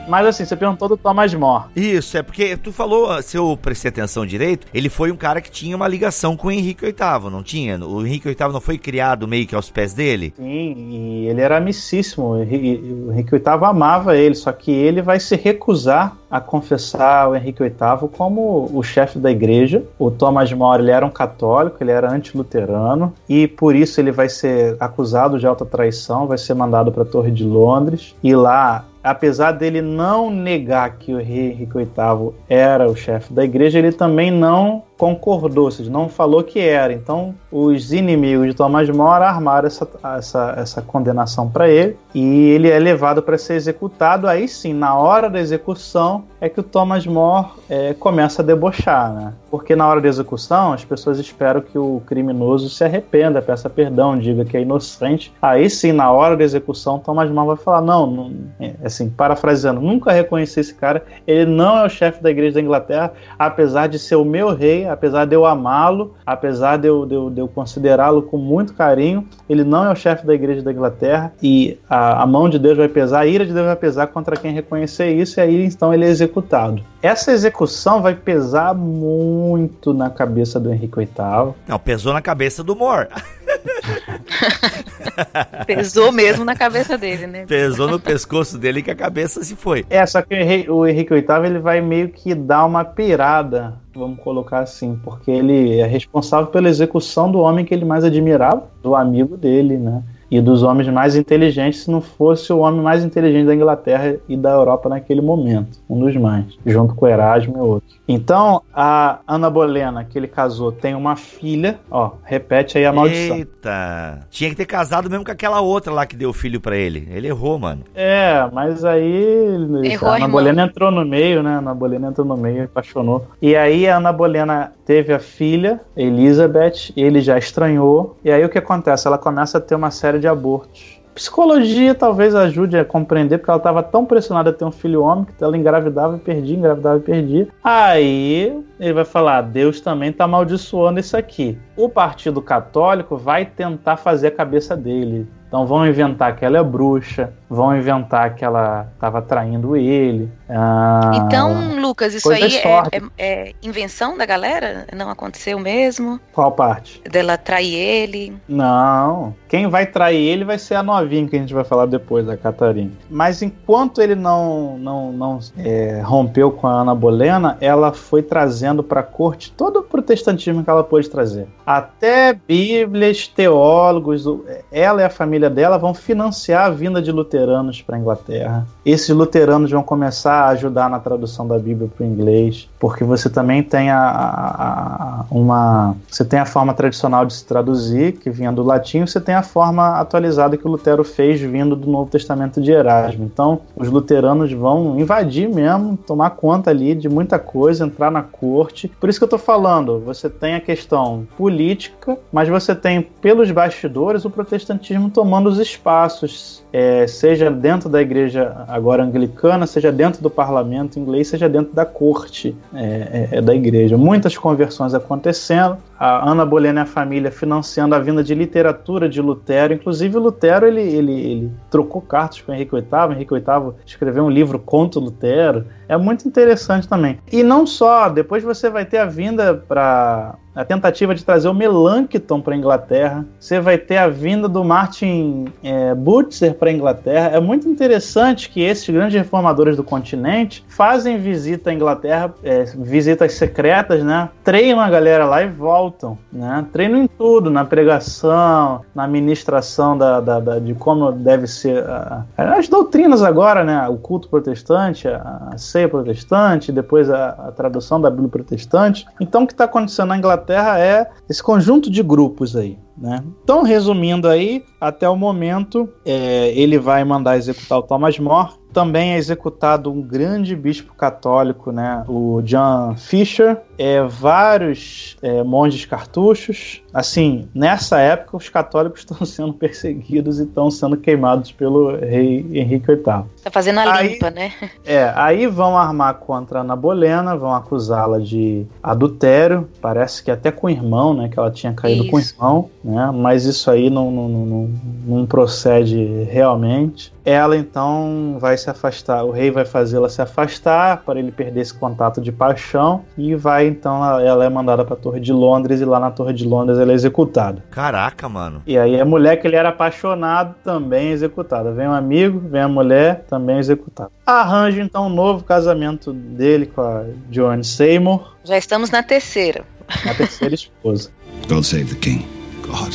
Mas assim, você perguntou do Thomas More. Isso, é porque tu falou, se eu prestei atenção direito, ele foi um cara que tinha uma ligação com o Henrique VIII, não tinha? O Henrique VIII não foi criado meio que aos pés dele? Sim, e ele era amicíssimo. O Henrique o Henrique VIII amava ele, só que ele vai se recusar a confessar o Henrique VIII como o chefe da igreja. O Thomas More ele era um católico, ele era antiluterano, e por isso ele vai ser acusado de alta traição, vai ser mandado para a Torre de Londres, e lá apesar dele não negar que o rei Henrique VIII era o chefe da igreja, ele também não concordou, ou seja, não falou que era. Então, os inimigos de Thomas More armaram essa, essa, essa condenação para ele e ele é levado para ser executado. Aí sim, na hora da execução, é que o Thomas More é, começa a debochar, né? Porque na hora da execução, as pessoas esperam que o criminoso se arrependa, peça perdão, diga que é inocente. Aí sim, na hora da execução, Thomas More vai falar: não, não é, assim, parafraseando, nunca reconheci esse cara, ele não é o chefe da igreja da Inglaterra, apesar de ser o meu rei, apesar de eu amá-lo, apesar de eu, de eu, eu considerá-lo com muito carinho, ele não é o chefe da igreja da Inglaterra e a, a mão de Deus vai pesar, a ira de Deus vai pesar contra quem reconhecer isso, e aí então ele é executado. Essa execução vai pesar muito na cabeça do Henrique VIII. Não, pesou na cabeça do Mor. Pesou mesmo na cabeça dele, né? Pesou no pescoço dele que a cabeça se foi. É, só que o Henrique, o Henrique VIII ele vai meio que dar uma pirada, vamos colocar assim, porque ele é responsável pela execução do homem que ele mais admirava, do amigo dele, né? E dos homens mais inteligentes, se não fosse o homem mais inteligente da Inglaterra e da Europa naquele momento, um dos mais, junto com Erasmo e outro. Então, a Ana Bolena, que ele casou, tem uma filha, ó, repete aí a maldição. Eita! Tinha que ter casado mesmo com aquela outra lá que deu filho para ele. Ele errou, mano. É, mas aí Errou, a Ana irmão. Bolena entrou no meio, né? A Ana Bolena entrou no meio e apaixonou. E aí a Ana Bolena teve a filha, Elizabeth, ele já estranhou. E aí o que acontece? Ela começa a ter uma série de abortos. Psicologia talvez ajude a compreender, porque ela estava tão pressionada a ter um filho homem que ela engravidava e perdia, engravidava e perdia. Aí ele vai falar: Deus também está amaldiçoando isso aqui. O Partido Católico vai tentar fazer a cabeça dele. Então vão inventar que ela é bruxa, vão inventar que ela estava traindo ele. Ah, Então, Lucas, isso aí é, é- é invenção da galera? Não aconteceu mesmo? qual parte? Dela trair ele? Não. Quem vai trair ele vai ser a novinha que a gente vai falar depois, a Catarina. Mas enquanto ele não, não, não é, rompeu com a Ana Bolena, ela foi trazendo para a corte todo o protestantismo que ela pôde trazer. Até bíblias, teólogos, ela e a família dela vão financiar a vinda de luteranos para a Inglaterra. Esses luteranos vão começar a ajudar na tradução da Bíblia para o inglês, porque você também tem a, a- a- uma você tem a forma tradicional de se traduzir, que vinha do latim, você tem a forma atualizada que o Lutero fez vindo do Novo Testamento de Erasmo. Então, os luteranos vão invadir mesmo, tomar conta ali de muita coisa, entrar na corte. Por isso que eu tô falando, você tem a questão política, mas você tem pelos bastidores o protestantismo tomando os espaços, é, seja dentro da igreja agora anglicana, seja dentro do parlamento inglês, seja dentro da corte é, é, é da igreja. Muitas conversões acontecendo. A Ana Bolena e a família financiando a vinda de literatura de Lutero. Inclusive, Lutero ele, ele, ele trocou cartas com Henrique VIII. Henrique VIII escreveu um livro contra o Lutero. É muito interessante também. E não só, depois você vai ter a vinda para a tentativa de trazer o Melanchthon para a Inglaterra. Você vai ter a vinda do Martin é, Butzer para a Inglaterra. É muito interessante que esses grandes reformadores do continente fazem visita à Inglaterra, é, visitas secretas, né? Treinam a galera lá e voltam, né? Treinam em tudo, na pregação, na ministração da, da- da- de como deve ser a- as doutrinas agora, né? O culto protestante, a, a ceia protestante, depois a, a tradução da Bíblia protestante. Então, o que está acontecendo na Inglaterra é esse conjunto de grupos aí. Né? Então, resumindo aí, até o momento, é, ele vai mandar executar o Thomas More. Também é executado um grande bispo católico, né? o John Fisher. É, vários é, monges cartuchos. Assim, nessa época, os católicos estão sendo perseguidos e estão sendo queimados pelo rei Henrique VIII. Tá fazendo a Aí- limpa, né? É, aí vão armar contra a Ana Bolena, vão acusá-la de adultério, parece que até com o irmão, né? Que ela tinha caído com o Isso. irmão, né? Mas isso aí não, não, não- não procede realmente. Ela então vai se afastar, o rei vai fazê-la se afastar para ele perder esse contato de paixão e vai então, ela é mandada para a Torre de Londres e lá na Torre de Londres ela é executada. Caraca, mano. E aí a mulher que ele era apaixonado também é executada. Vem um amigo, vem a mulher, também é executada. Arranja então um novo casamento dele com a Joan Seymour, Já estamos na terceira. a terceira esposa. God save the king. God.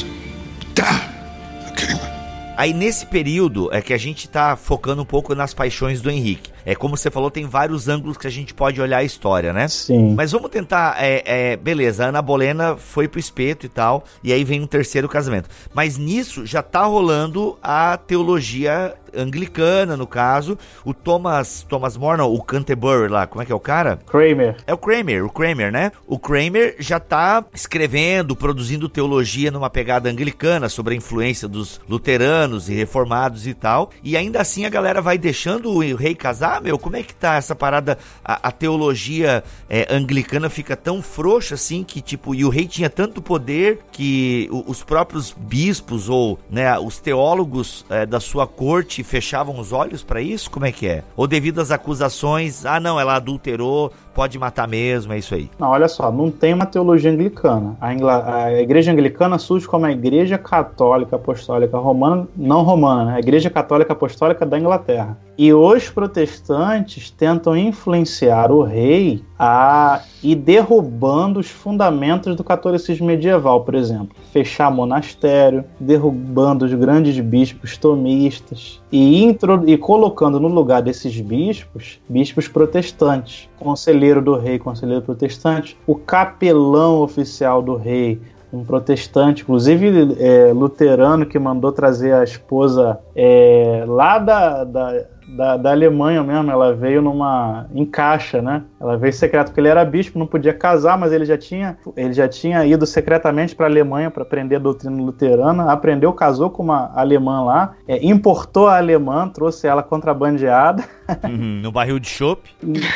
Damn. Aí nesse período é que a gente tá focando um pouco nas paixões do Henrique. É como você falou, tem vários ângulos que a gente pode olhar a história, né? Sim. Mas vamos tentar, é, é, beleza, a Ana Bolena foi pro espeto e tal, e aí vem um terceiro casamento. Mas nisso já tá rolando a teologia anglicana, no caso, o Thomas, Thomas More, não, o Canterbury lá, como é que é o cara? Kramer. É o Kramer, o Kramer, né? O Kramer já tá escrevendo, produzindo teologia numa pegada anglicana sobre a influência dos luteranos e reformados e tal. E ainda assim a galera vai deixando o rei casar, meu? Como é que tá essa parada? A, a teologia é, anglicana fica tão frouxa assim que, tipo, e o rei tinha tanto poder que os próprios bispos ou, né, os teólogos é, da sua corte fechavam os olhos pra isso? Como é que é? Ou devido às acusações, ah, não, ela adulterou, pode matar mesmo, é isso aí. Não, olha só, não tem uma teologia anglicana. A, Ingla... a igreja anglicana surge como a igreja católica apostólica romana, não romana, né? A igreja católica apostólica da Inglaterra. E os protestantes tentam influenciar o rei a ir derrubando os fundamentos do catolicismo medieval, por exemplo, fechar monastério, derrubando os grandes bispos tomistas e, intro... e colocando no lugar desses bispos, bispos protestantes, conselheiro do rei, conselheiro protestante, o capelão oficial do rei, um protestante, inclusive é, luterano, que mandou trazer a esposa é, lá da, da da, da Alemanha mesmo, ela veio numa em caixa, né? Ela veio secreto porque ele era bispo, não podia casar, mas ele já tinha ele já tinha ido secretamente para a Alemanha para aprender a doutrina luterana, aprendeu, casou com uma alemã lá, é, importou a alemã, trouxe ela contrabandeada. Uhum, no barril de chopp?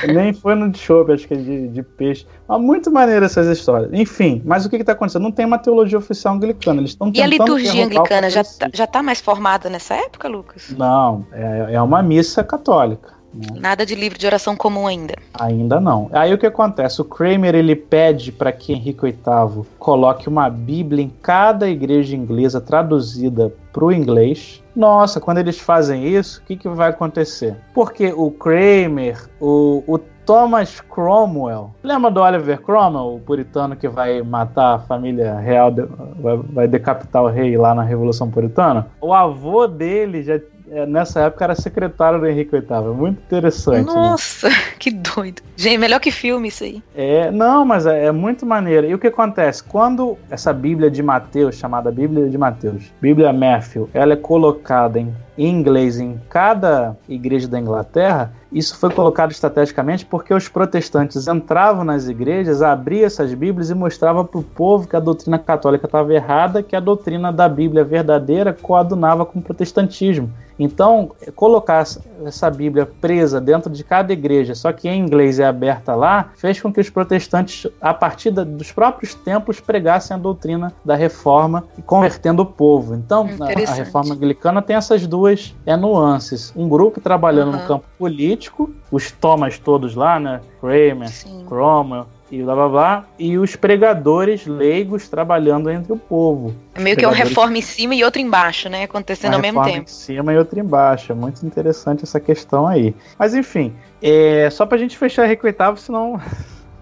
Nem foi no de chopp, acho que é de, de peixe. Mas muito maneiro essas histórias. Enfim, mas o que está acontecendo? Não tem uma teologia oficial anglicana. Eles estão E a liturgia anglicana já, tá, já tá mais formada nessa época, Lucas? Não, é, é uma missa católica. Nada de livro de oração comum ainda. Ainda não. Aí o que acontece? O Kramer ele pede para que Henrique VIII coloque uma Bíblia em cada igreja inglesa traduzida para o inglês. Nossa, quando eles fazem isso, o que, que vai acontecer? Porque o Kramer, o, o Thomas Cromwell. Lembra do Oliver Cromwell, o puritano que vai matar a família real, vai, vai decapitar o rei lá na Revolução Puritana? O avô dele já nessa época era secretário do Henrique VIII. É muito interessante. Né? Nossa, né? que doido. Gente, melhor que filme isso aí. É, não, mas é, é, muito maneiro. E o que acontece? Quando essa Bíblia de Mateus, chamada Bíblia de Mateus, Bíblia Matthew, ela é colocada em em inglês em cada igreja da Inglaterra, isso foi colocado estrategicamente porque os protestantes entravam nas igrejas, abriam essas Bíblias e mostravam para o povo que a doutrina católica estava errada, que a doutrina da Bíblia verdadeira coadunava com o protestantismo. Então, colocar essa Bíblia presa dentro de cada igreja, só que em inglês é aberta lá, fez com que os protestantes, a partir dos próprios tempos, pregassem a doutrina da reforma e convertendo o povo. Então, a reforma anglicana tem essas duas é, nuances. Um grupo trabalhando uhum. no campo político, os Thomas todos lá, né? Kramer, Cromwell, e blá blá blá, e os pregadores leigos trabalhando entre o povo. É meio que um reforma em cima e outro embaixo, né? Acontecendo Uma ao mesmo tempo. em cima e outro embaixo. É muito interessante essa questão aí. Mas enfim, é, só pra gente fechar recuitável, senão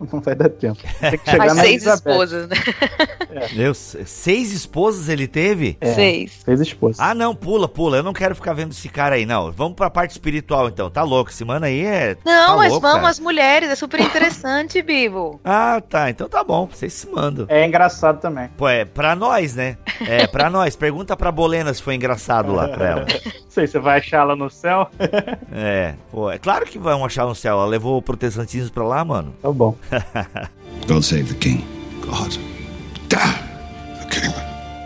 não vai dar tempo. Tem que chegar na seis Elizabeth. esposas, né? É. Deus, seis esposas ele teve? É, seis. Seis esposas. Ah, não, pula, pula. Eu não quero ficar vendo esse cara aí, não. Vamos pra parte espiritual, então. Tá louco, esse mano aí é. Não, tá mas louco, vamos cara. as mulheres, é super interessante, Bibo. Ah, tá. Então tá bom, vocês se mandam. É engraçado também. Pô, é pra nós, né? É, pra nós. Pergunta pra Bolena se foi engraçado lá pra ela. Sei, você vai achar ela no céu? é, pô, é claro que vão achar no céu. Ela levou o protestantismo pra lá, mano. Tá bom. God save the king. God. Damn the king.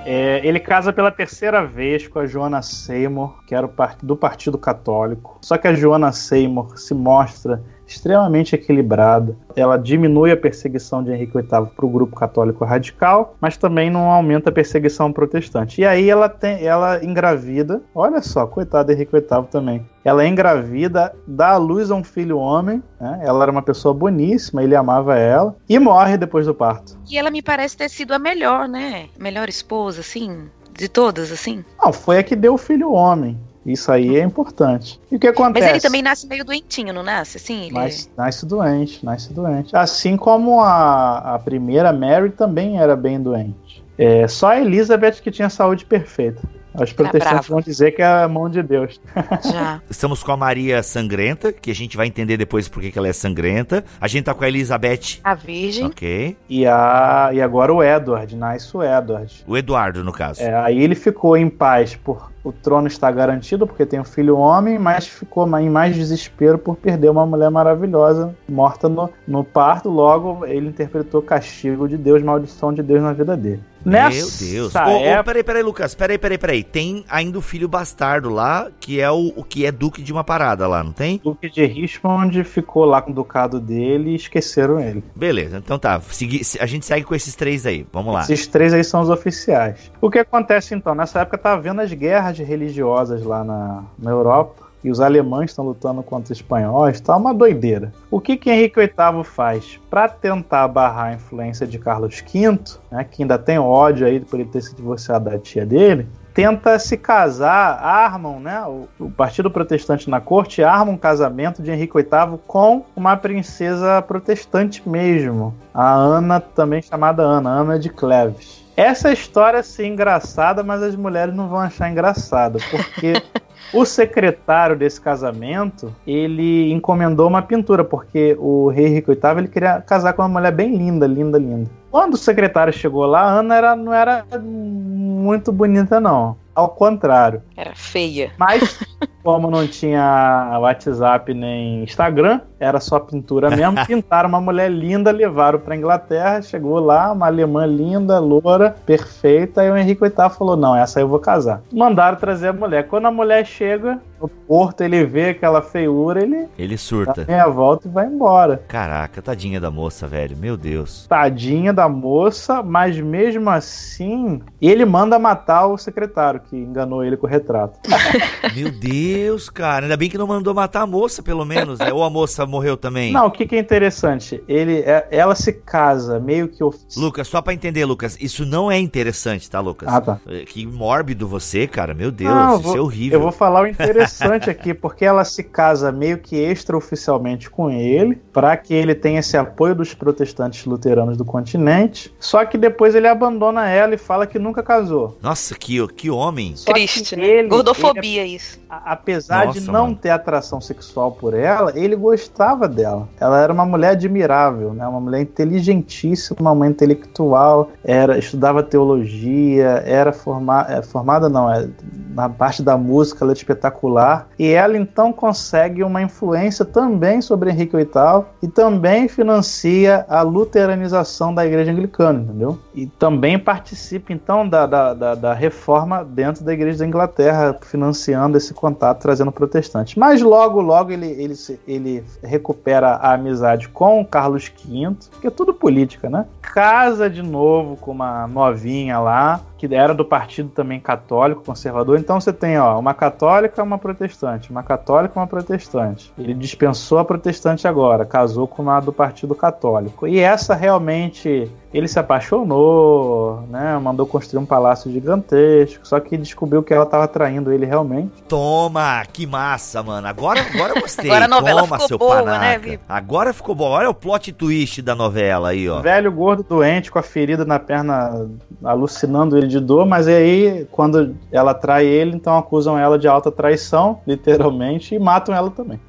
É, ele casa pela terceira vez com a Joana Seymour, que era do Partido Católico. Só que a Joana Seymour se mostra extremamente equilibrada. Ela diminui a perseguição de Henrique VIII para o grupo católico radical, mas também não aumenta a perseguição protestante. E aí ela tem, ela engravida. Olha só, coitado Henrique VIII também. Ela é engravida, dá à luz a um filho homem. Né? Ela era uma pessoa boníssima, ele amava ela e morre depois do parto. E ela me parece ter sido a melhor, né? Melhor esposa, assim, de todas, assim. Não, foi a que deu o filho homem. Isso aí é importante. E o que acontece? Mas ele também nasce meio doentinho, não nasce? Assim, ele... Nasce, nasce doente, nasce doente. Assim como a, a primeira Mary também era bem doente. É, só a Elizabeth que tinha saúde perfeita. Os protestantes vão dizer que é a mão de Deus. Já. Estamos com a Maria Sangrenta, que a gente vai entender depois por que ela é sangrenta. A gente tá com a Elizabeth. A Virgem. Ok. E, a, e agora o Edward, nasce o Edward. O Eduardo, no caso. É, aí ele ficou em paz por o trono está garantido porque tem um filho homem, mas ficou em mais desespero por perder uma mulher maravilhosa morta no, no parto. Logo, ele interpretou castigo de Deus, maldição de Deus na vida dele. Nessa Meu Deus. Época... Oh, oh, peraí, peraí, Lucas. Peraí, peraí, peraí. Tem ainda o filho bastardo lá, que é o, o que é duque de uma parada lá, não tem? Duque de Richmond ficou lá com o ducado dele e esqueceram ele. Beleza, então tá. Segui, a gente segue com esses três aí. Vamos lá. Esses três aí são os oficiais. O que acontece então? Nessa época tá havendo as guerras religiosas lá na, na Europa e os alemães estão lutando contra os espanhóis, tá uma doideira. O que que Henrique VIII faz para tentar barrar a influência de Carlos V, né, que ainda tem ódio aí por ele ter se divorciado da tia dele? Tenta se casar, armam, né? O, Partido Protestante na corte arma um casamento de Henrique VIII com uma princesa protestante mesmo, a Ana, também chamada Ana, Ana de Cleves. Essa história sim engraçada, mas as mulheres não vão achar engraçada, porque o secretário desse casamento, ele encomendou uma pintura, porque o rei Henrique VIII ele queria casar com uma mulher bem linda, linda, linda. Quando o secretário chegou lá, a Ana era, não era muito bonita, não. Ao contrário. Era feia. Mas, como não tinha WhatsApp nem Instagram, era só pintura mesmo. Pintaram uma mulher linda, levaram para Inglaterra. Chegou lá, uma alemã linda, loura, perfeita. E o Henrique VIII falou: Não, essa eu vou casar. Mandaram trazer a mulher. Quando a mulher chega no porto, ele vê aquela feiura, ele. Ele surta. Dá meia volta e vai embora. Caraca, tadinha da moça, velho. Meu Deus. Tadinha da moça, mas mesmo assim, ele manda matar o secretário que enganou ele com o retrato. Meu Deus, cara. Ainda bem que não mandou matar a moça, pelo menos, né? Ou a moça morreu também. Não, o que, que é interessante? Ele, é- ela se casa meio que oficial. Lucas, só pra entender, Lucas, isso não é interessante, tá, Lucas? Ah, tá. É, Que mórbido você, cara. Meu Deus, Não, eu isso vou- é horrível. Eu vou falar o interessante aqui, porque ela se casa meio que extraoficialmente com ele, para que ele tenha esse apoio dos protestantes luteranos do continente. Só que depois ele abandona ela e fala que nunca casou. Nossa, que, que homem. Só que Triste, né? ele- Gordofobia, isso. Apesar Nossa, de não mano. ter atração sexual por ela, ele gostava dela. Ela era uma mulher admirável, né? Uma mulher inteligentíssima, uma mulher intelectual, era estudava teologia, era forma, é, formada não, é, na parte da música, ela é espetacular. E ela então consegue uma influência também sobre Henrique VIII e também financia a luteranização da igreja anglicana, entendeu? E também participa então da, da, da, da reforma dentro da igreja da Inglaterra, financiando esse contato, trazendo protestantes. Mas logo, logo ele, ele, ele recupera a amizade com Carlos V, que é tudo política, né? Casa de novo com uma novinha lá, que era do partido também católico, conservador. Então você tem, ó, uma católica, uma protestante, uma católica, uma protestante. Ele dispensou a protestante agora, casou com uma do partido católico. E essa realmente ele se apaixonou, né? Mandou construir um palácio gigantesco, só que descobriu que ela estava traindo ele realmente. Toma, que massa, mano. Agora, agora eu gostei. Agora a novela Toma, ficou seu boa, panaca. né, Vitor? Agora ficou bom. Olha o plot twist da novela aí, ó. Velho gordo doente com a ferida na perna, alucinando ele de dor, mas aí quando ela trai ele, então acusam ela de alta traição, literalmente, e matam ela também.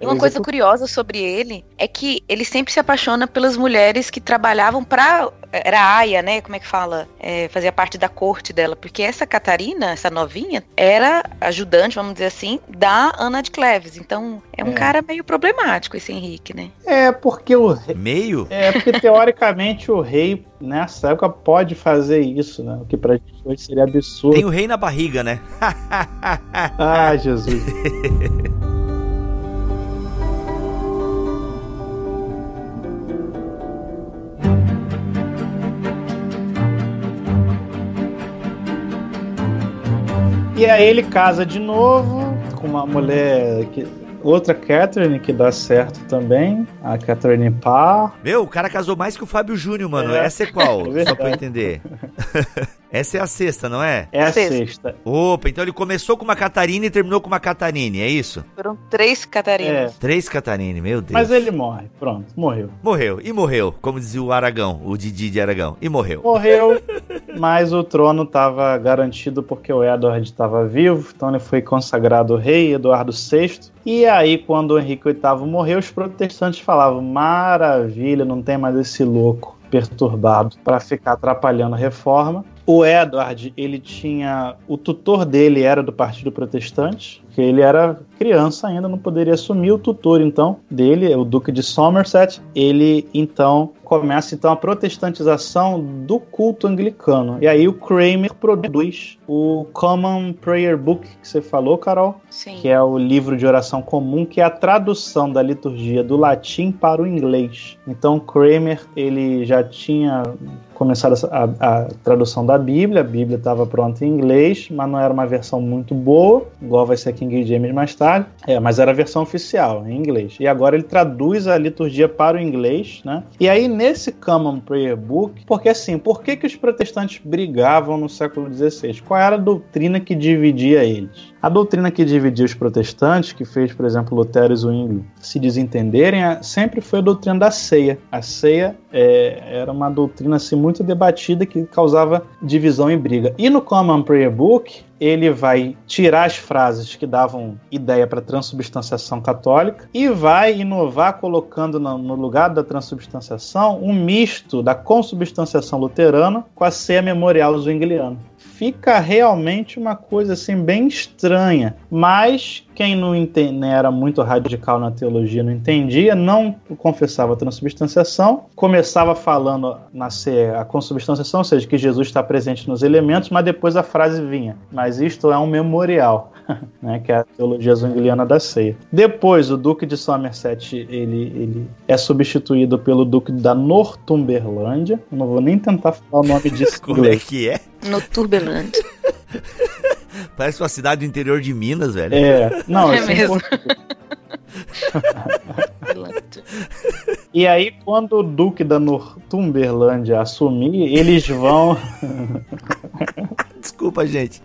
E uma coisa curiosa sobre ele é que ele sempre se apaixona pelas mulheres que trabalhavam pra. Era a Aya, né? Como é que fala? É, fazia parte da corte dela. Porque essa Catarina, essa novinha, era ajudante, vamos dizer assim, da Ana de Cleves. Então é um É. cara meio problemático esse Henrique, né? É porque o rei, Meio? é porque teoricamente o rei nessa época pode fazer isso, né? O que pra gente hoje seria absurdo. Tem o rei na barriga, né? Ah, Jesus. E aí ele casa de novo com uma mulher que outra Catherine que dá certo também, a Catherine Parr. Meu, o cara casou mais que o Fábio Júnior, mano. É. Essa é qual? É Só pra entender. Essa é a sexta, não é? É a Sexta. sexta. Opa, então ele começou com uma Catarina e terminou com uma Catarine, é isso? Foram três Catarinas. É. Três Catarine, meu Deus. Mas ele morre, pronto, morreu. Morreu, e morreu, como dizia o Aragão, o Didi de Aragão, e morreu. Morreu, mas o trono estava garantido porque o Edward estava vivo, então ele foi consagrado rei, Eduardo VI. E aí, quando o Henrique VIII morreu, os protestantes falavam: maravilha, não tem mais esse louco perturbado para ficar atrapalhando a reforma. O Edward, ele tinha. O tutor dele era do Partido Protestante, que ele era criança ainda, não poderia assumir o tutor, então, dele, o Duque de Somerset. Ele, então, começa então a protestantização do culto anglicano. E aí o Kramer produz o Common Prayer Book, que você falou, Carol, Sim. que é o livro de oração comum, que é a tradução da liturgia do latim para o inglês. Então Kramer, ele já tinha começaram a, a, tradução da Bíblia, a Bíblia estava pronta em inglês, mas não era uma versão muito boa, igual vai ser King James mais tarde, é, mas era a versão oficial, em inglês. E agora ele traduz a liturgia para o inglês, né? E aí nesse Common Prayer Book, porque assim, por que, que os protestantes brigavam no século XVI? Qual era a doutrina que dividia eles? A doutrina que dividia os protestantes, que fez, por exemplo, Lutero e Zwingli se desentenderem, sempre foi a doutrina da ceia. A ceia é, era uma doutrina assim, muito debatida que causava divisão e briga. E no Common Prayer Book, ele vai tirar as frases que davam ideia para transubstanciação católica e vai inovar colocando no, lugar da transubstanciação um misto da consubstanciação luterana com a ceia memorial zwingliana fica realmente uma coisa assim bem estranha. Mas quem não, entende, né, era muito radical na teologia não entendia, não confessava a transubstanciação, começava falando na a consubstanciação, ou seja, que Jesus está presente nos elementos, mas depois a frase vinha: Mas isto é um memorial. né, que é a teologia zwingliana da ceia. Depois, o Duque de Somerset ele, ele é substituído pelo Duque da Northumberlândia. Não vou nem tentar falar o nome disso. Como é que é? Northumberland. Parece uma cidade do interior de Minas, velho. É, não, é mesmo. e aí, quando o Duque da Northumberlândia assumir, eles vão. Desculpa, gente.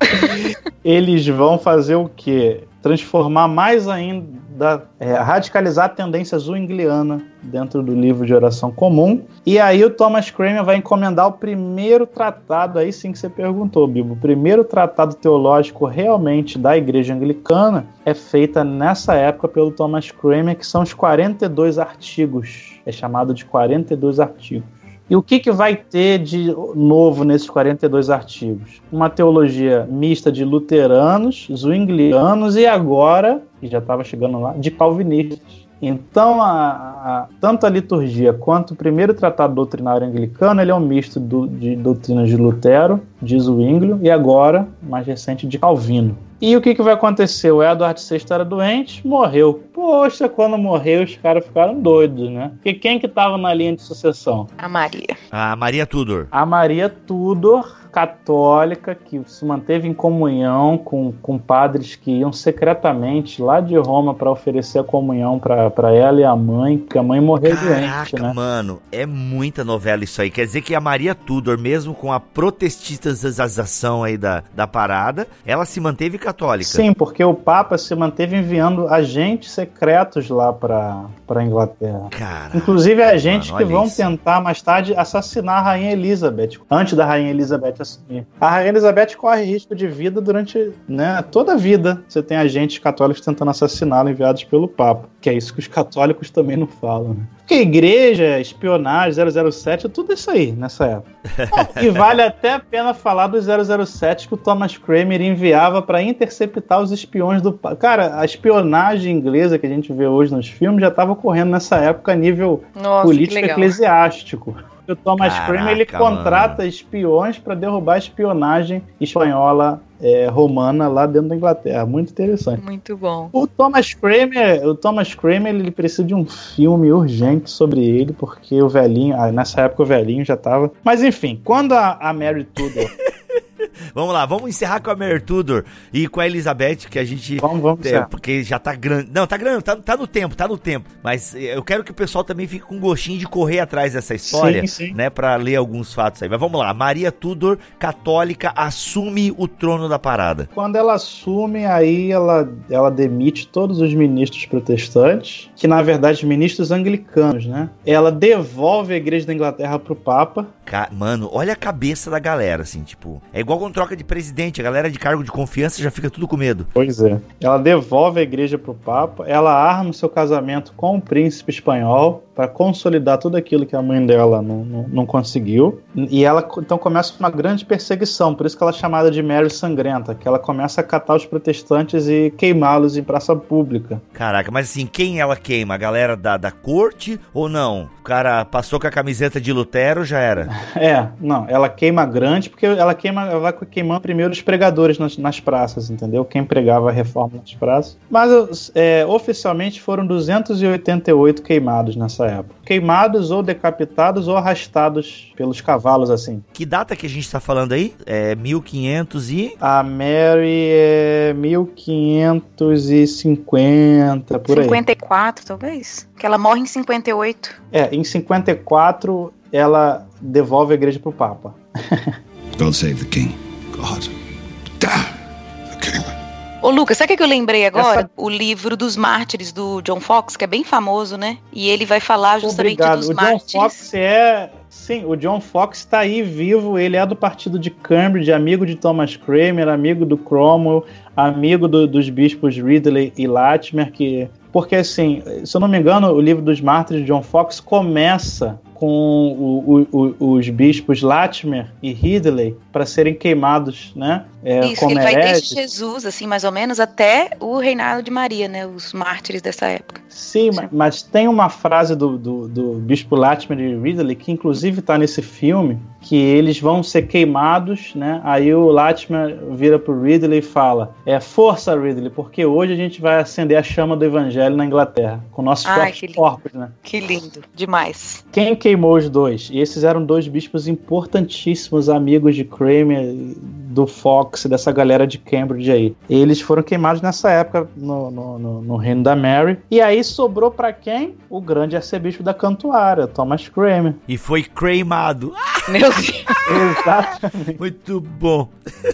Eles vão fazer o quê? Transformar mais ainda, é, radicalizar a tendência zwingliana dentro do livro de oração comum. E aí o Thomas Cranmer vai encomendar o primeiro tratado, aí sim que você perguntou, Bibo, o primeiro tratado teológico realmente da igreja anglicana é feita nessa época pelo Thomas Cranmer, que são os 42 artigos. É chamado de 42 artigos. E o que, que vai ter de novo nesses 42 artigos? Uma teologia mista de luteranos, zwinglianos e agora, que já estava chegando lá, de calvinistas. Então, a, a, tanto a liturgia quanto o primeiro tratado doutrinário anglicano, ele é um misto do, de doutrinas de Lutero, de Zwinglio e agora, mais recente, de Calvino. E o que, que vai acontecer? O Edward VI era doente, morreu. Poxa, quando morreu, os caras ficaram doidos, né? Porque quem que tava na linha de sucessão? A Maria. A Maria Tudor. A Maria Tudor católica que se manteve em comunhão com, com padres que iam secretamente lá de Roma para oferecer a comunhão para ela e a mãe, porque a mãe morreu Caraca, doente, né? mano, é muita novela isso aí. Quer dizer que a Maria Tudor, mesmo com a protestantização aí da, da parada, ela se manteve católica. Sim, porque o Papa se manteve enviando agentes secretos lá para para Inglaterra. Caraca, Inclusive agentes mano, que vão isso. tentar mais tarde assassinar a rainha Elizabeth, antes da rainha Elizabeth assumir. A Rainha Elizabeth corre risco de vida durante né, toda a vida. Você tem agentes católicos tentando assassiná-la enviados pelo Papa. Que é isso que os católicos também não falam. Né? Porque igreja, espionagem, 007, é tudo isso aí nessa época. Bom, e vale até a pena falar do 007 que o Thomas Kramer enviava para interceptar os espiões do. Cara, a espionagem inglesa que a gente vê hoje nos filmes já estava ocorrendo nessa época a nível Nossa, político eclesiástico o Thomas Cramer ele contrata mano. espiões para derrubar a espionagem espanhola é, romana lá dentro da Inglaterra. Muito interessante. Muito bom. O Thomas Cramer, o Thomas Cramer, ele precisa de um filme urgente sobre ele, porque o velhinho, ah, nessa época o velhinho já tava. Mas enfim, quando a, a Mary Tudor vamos lá, vamos encerrar com a Mary Tudor e com a Elizabeth, que a gente. Vamos, vamos. É, porque já tá grande. Não, tá grande, tá, tá no tempo, tá no tempo. Mas eh, eu quero que o pessoal também fique com gostinho de correr atrás dessa história, sim, sim. né? Pra ler alguns fatos aí. Mas vamos lá, Maria Tudor, católica, assume o trono da parada. Quando ela assume, aí ela, ela demite todos os ministros protestantes, que na verdade ministros anglicanos, né? Ela devolve a igreja da Inglaterra pro Papa. Mano, olha a cabeça da galera, assim, tipo. É igual quando troca de presidente, a galera de cargo de confiança já fica tudo com medo. Pois é. Ela devolve a igreja pro Papa, ela arma o seu casamento com o príncipe espanhol para consolidar tudo aquilo que a mãe dela não, não, não, conseguiu. E ela então começa uma grande perseguição, por isso que ela é chamada de Mary Sangrenta, que ela começa a catar os protestantes e queimá-los em praça pública. Caraca, mas assim, quem ela queima? A galera da, da corte ou não? O cara passou com a camiseta de Lutero, já era? É, não, ela queima grande porque ela queima, ela vai queimando primeiro os pregadores nas, nas praças, entendeu? Quem pregava a reforma nas praças. Mas é, oficialmente foram 288 queimados nessa época. Queimados ou decapitados ou arrastados pelos cavalos, assim. Que data que a gente tá falando aí? É 1500 e... A Mary é 1550, por 54, aí. talvez? Que ela morre em 58. É, em 54 ela devolve a igreja pro Papa. God save the king. God. Damn. Ô Lucas, sabe o que eu lembrei agora? Essa... O livro dos mártires do John Fox, que é bem famoso, né? E ele vai falar justamente Obrigado. dos o mártires. John Fox é. Sim, o John Fox está aí vivo, ele é do partido de Cambridge, amigo de Thomas Cramer, amigo do Cromwell, amigo do, dos bispos Ridley e Latimer, que porque, assim, se eu não me engano, o livro dos mártires de John Fox começa com o, o, o, os bispos Latimer e Ridley para serem queimados, né? É, Isso, ele vai desde Jesus, assim, mais ou menos, até o reinado de Maria, né? Os mártires dessa época. Sim, Sim. mas tem uma frase do, do, do bispo Latimer e Ridley que inclusive está nesse filme, que eles vão ser queimados, né? Aí o Latimer vira pro Ridley e fala: É força, Ridley, porque hoje a gente vai acender a chama do evangelho na Inglaterra, com nossos Ai, próprios corpos, né? Que lindo, demais. Quem queimou os dois? E esses eram dois bispos importantíssimos, amigos de Kramer, do Fox, dessa galera de Cambridge aí. Eles foram queimados nessa época no, no, no, no reino da Mary. E aí sobrou para quem? O grande arcebispo da Cantuária, Thomas Kramer. E foi cremado. Meu Deus. Exatamente. Muito bom.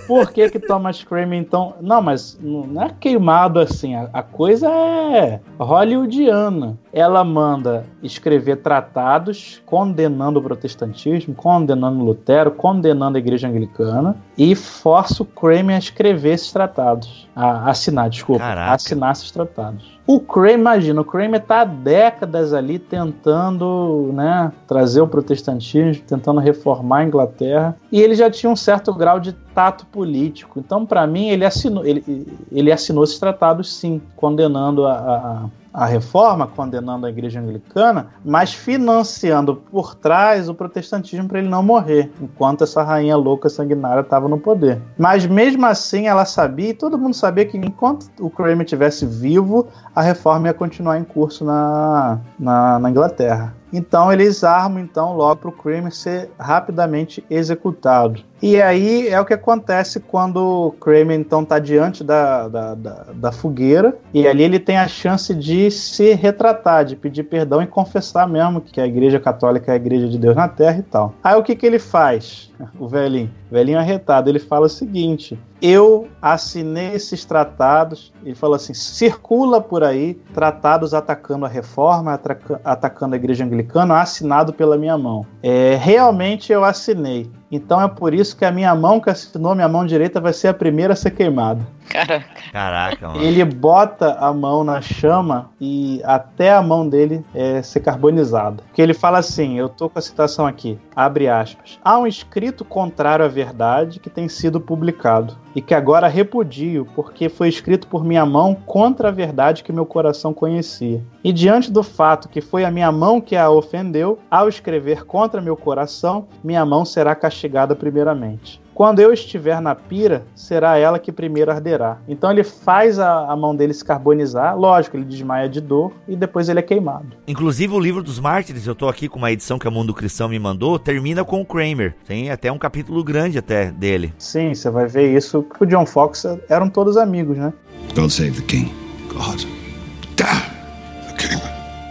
Por que que Thomas Kramer, então... Não, mas não é queimado assim. A, a coisa é hollywoodiana. Ela manda escrever tratados condenando o protestantismo, condenando Lutero, condenando a igreja anglicana e força o Kramer a escrever esses tratados. A assinar, desculpa. Caraca. A assinar esses tratados. O Kramer, imagina, o Kramer está há décadas ali tentando né, trazer o protestantismo, tentando reformar a Inglaterra, e ele já tinha um certo grau de tato político. Então, para mim, ele assinou, ele, ele assinou esses tratados, sim, condenando a, a a reforma, condenando a igreja anglicana, mas financiando por trás o protestantismo para ele não morrer, enquanto essa rainha louca sanguinária estava no poder. Mas mesmo assim ela sabia, e todo mundo sabia que enquanto o Kramer estivesse vivo, a reforma ia continuar em curso na, na, na Inglaterra. Então eles armam então logo para o Kramer ser rapidamente executado. E aí é o que acontece quando o Kramer então está diante da, da, da, da, fogueira e ali ele tem a chance de se retratar, de pedir perdão e confessar mesmo que a Igreja Católica é a Igreja de Deus na Terra e tal. Aí o que, que ele faz? O velhinho, velhinho arretado, ele fala o seguinte: eu assinei esses tratados. Ele falou assim: circula por aí tratados atacando a reforma, atacando a igreja anglicana, assinado pela minha mão. É, realmente eu assinei. Então é por isso que a minha mão que assinou, minha mão direita, vai ser a primeira a ser queimada. Caraca. Caraca, mano. Ele bota a mão na chama e até a mão dele é, ser carbonizada. Porque ele fala assim: eu tô com a citação aqui, abre aspas. Há um escrito contrário à verdade que tem sido publicado e que agora repudio, porque foi escrito por minha mão contra a verdade que meu coração conhecia. E diante do fato que foi a minha mão que a ofendeu, ao escrever contra meu coração, minha mão será castigada primeiramente. Quando eu estiver na pira, será ela que primeiro arderá. Então ele faz a, a, mão dele se carbonizar, lógico, ele desmaia de dor e depois ele é queimado. Inclusive o livro dos mártires, eu tô aqui com uma edição que a Mundo Cristão me mandou, termina com o Kramer. Tem até um capítulo grande até dele. Sim, você vai ver isso. O John Fox eram todos amigos, né? God save the king. God. Damn.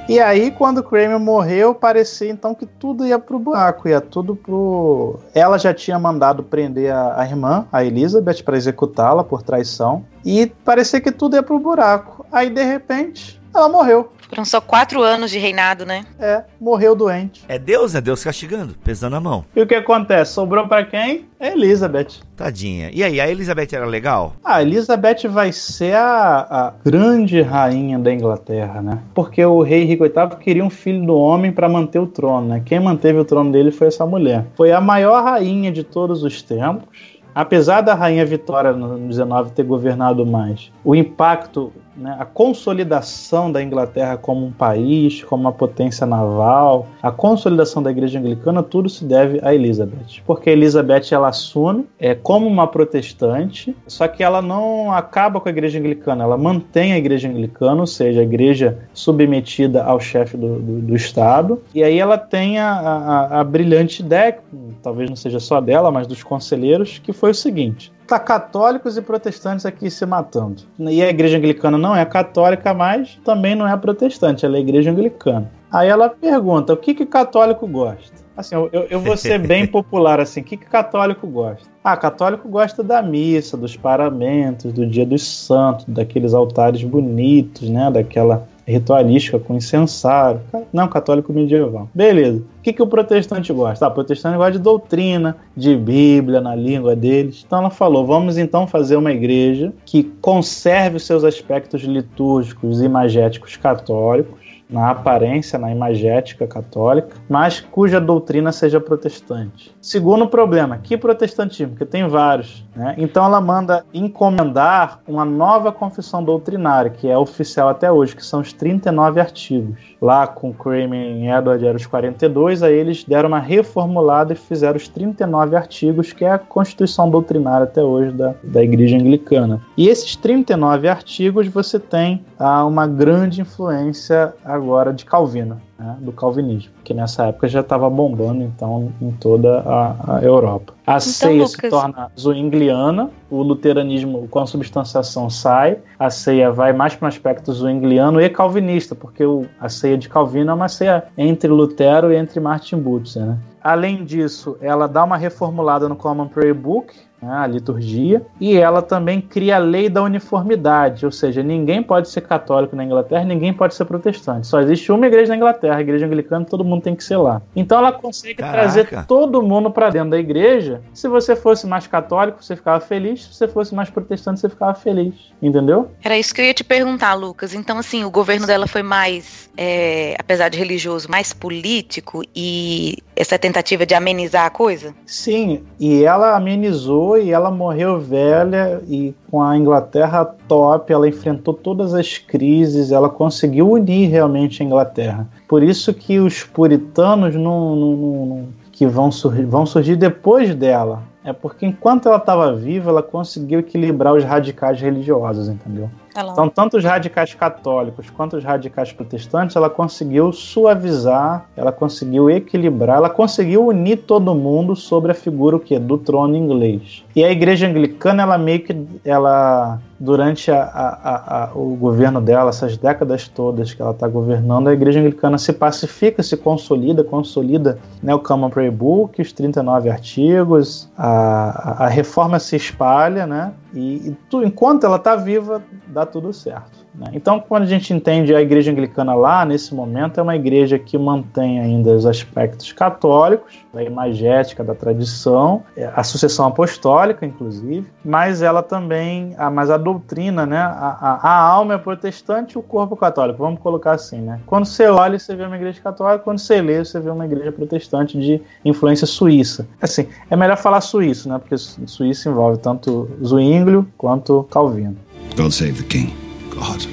E aí, quando o Kramer morreu, parecia então que tudo ia pro buraco, ia tudo pro. Ela já tinha mandado prender a, a irmã, a Elizabeth, para executá-la por traição, e parecia que tudo ia pro buraco. Aí, de repente, ela morreu. Foram só quatro anos de reinado, né? É, morreu doente. É Deus, é Deus castigando, pesando a mão. E o que acontece? Sobrou para quem? É Elizabeth. Tadinha. E aí, a Elizabeth era legal? A Elizabeth vai ser a, a grande rainha da Inglaterra, né? Porque o rei Henrique VIII queria um filho do homem para manter o trono, né? Quem manteve o trono dele foi essa mulher. Foi a maior rainha de todos os tempos apesar da Rainha Vitória no 19 ter governado mais, o impacto né, a consolidação da Inglaterra como um país, como uma potência naval, a consolidação da Igreja Anglicana, tudo se deve a Elizabeth. Porque Elizabeth ela assume é, como uma protestante, só que ela não acaba com a Igreja Anglicana, ela mantém a Igreja Anglicana, ou seja, a Igreja submetida ao chefe do, do, do Estado, e aí ela tem a, a, a brilhante ideia, talvez não seja só dela, mas dos conselheiros, que foi o seguinte: tá católicos e protestantes aqui se matando. E a igreja anglicana não é católica, mas também não é protestante, ela é igreja anglicana. Aí ela pergunta: o que que católico gosta? Assim, eu, eu vou ser bem popular assim. O que, que católico gosta? Ah, católico gosta da missa, dos paramentos, do dia dos santos, daqueles altares bonitos, né? Daquela ritualística com incensário. Não, católico medieval. Beleza. O que, que o protestante gosta? Ah, o protestante gosta de doutrina, de Bíblia na língua deles. Então ela falou: vamos então fazer uma igreja que conserve os seus aspectos litúrgicos e imagéticos católicos na aparência, na imagética católica, mas cuja doutrina seja protestante. Segundo problema, que protestantismo? Porque tem vários. Né? Então ela manda encomendar uma nova confissão doutrinária, que é oficial até hoje, que são os 39 artigos. Lá com Kramer e Edward eram os 42, aí eles deram uma reformulada e fizeram os 39 artigos, que é a constituição doutrinária até hoje da, da Igreja Anglicana. E esses 39 artigos você tem ah, uma grande influência agora de Calvino né, do calvinismo, que nessa época já estava bombando então em toda a, a Europa. A então, ceia Lucas... se torna zwingliana, o luteranismo com a substanciação sai, a ceia vai mais para um aspecto zwingliano e calvinista, porque o, a ceia de Calvino é uma ceia entre Lutero e entre Martin Butzer. Né? Além disso, ela dá uma reformulada no Common Prayer Book, a liturgia, e ela também cria a lei da uniformidade, ou seja, ninguém pode ser católico na Inglaterra, ninguém pode ser protestante. Só existe uma igreja na Inglaterra, a igreja anglicana, todo mundo tem que ser lá. Então ela consegue Caraca. trazer todo mundo para dentro da igreja. Se você fosse mais católico, você ficava feliz, se você fosse mais protestante, você ficava feliz. Entendeu? Era isso que eu ia te perguntar, Lucas. Então, assim, o governo dela foi mais, é, apesar de religioso, mais político e essa tentativa de amenizar a coisa? Sim, e ela amenizou e ela morreu velha e com a Inglaterra top, ela enfrentou todas as crises, ela conseguiu unir realmente a Inglaterra. Por isso que os puritanos não, não, não, que vão, vão surgir depois dela. É porque enquanto ela estava viva, ela conseguiu equilibrar os radicais religiosos, entendeu? Ela... Então, tanto os radicais católicos quanto os radicais protestantes, ela conseguiu suavizar, ela conseguiu equilibrar, ela conseguiu unir todo mundo sobre a figura o quê? do trono inglês. E a igreja anglicana, ela meio que ela durante a, a, a, o governo dela, essas décadas todas que ela está governando, a igreja anglicana se pacifica, se consolida, consolida né, o Common Prayer Book, os 39 artigos, a, a, reforma se espalha, né? E, e tu, enquanto ela está viva, dá tudo certo. Né? Então, quando a gente entende a igreja anglicana lá, nesse momento, é uma igreja que mantém ainda os aspectos católicos, da imagética, da tradição, é, a sucessão apostólica, inclusive, mas ela também, a, mas a doutrina, né? A, a, a alma é protestante e o corpo católico, vamos colocar assim, né? Quando você olha, você vê uma igreja católica, quando você lê, você vê uma igreja protestante de influência suíça. Assim, é melhor falar suíço, né? Porque suíço envolve tanto Zwinglio quanto Calvino. God save the king. God.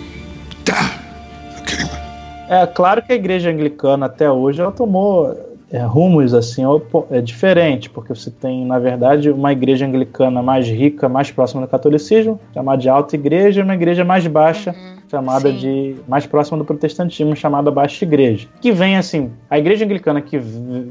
Damn the king. É claro que a igreja anglicana até hoje ela tomou é, rumos assim é diferente, porque você tem, na verdade, uma igreja anglicana mais rica, mais próxima do catolicismo, chamada de alta igreja, e uma igreja mais baixa, uhum, chamada sim. de mais próxima do protestantismo, chamada baixa igreja. Que vem assim, a igreja anglicana que,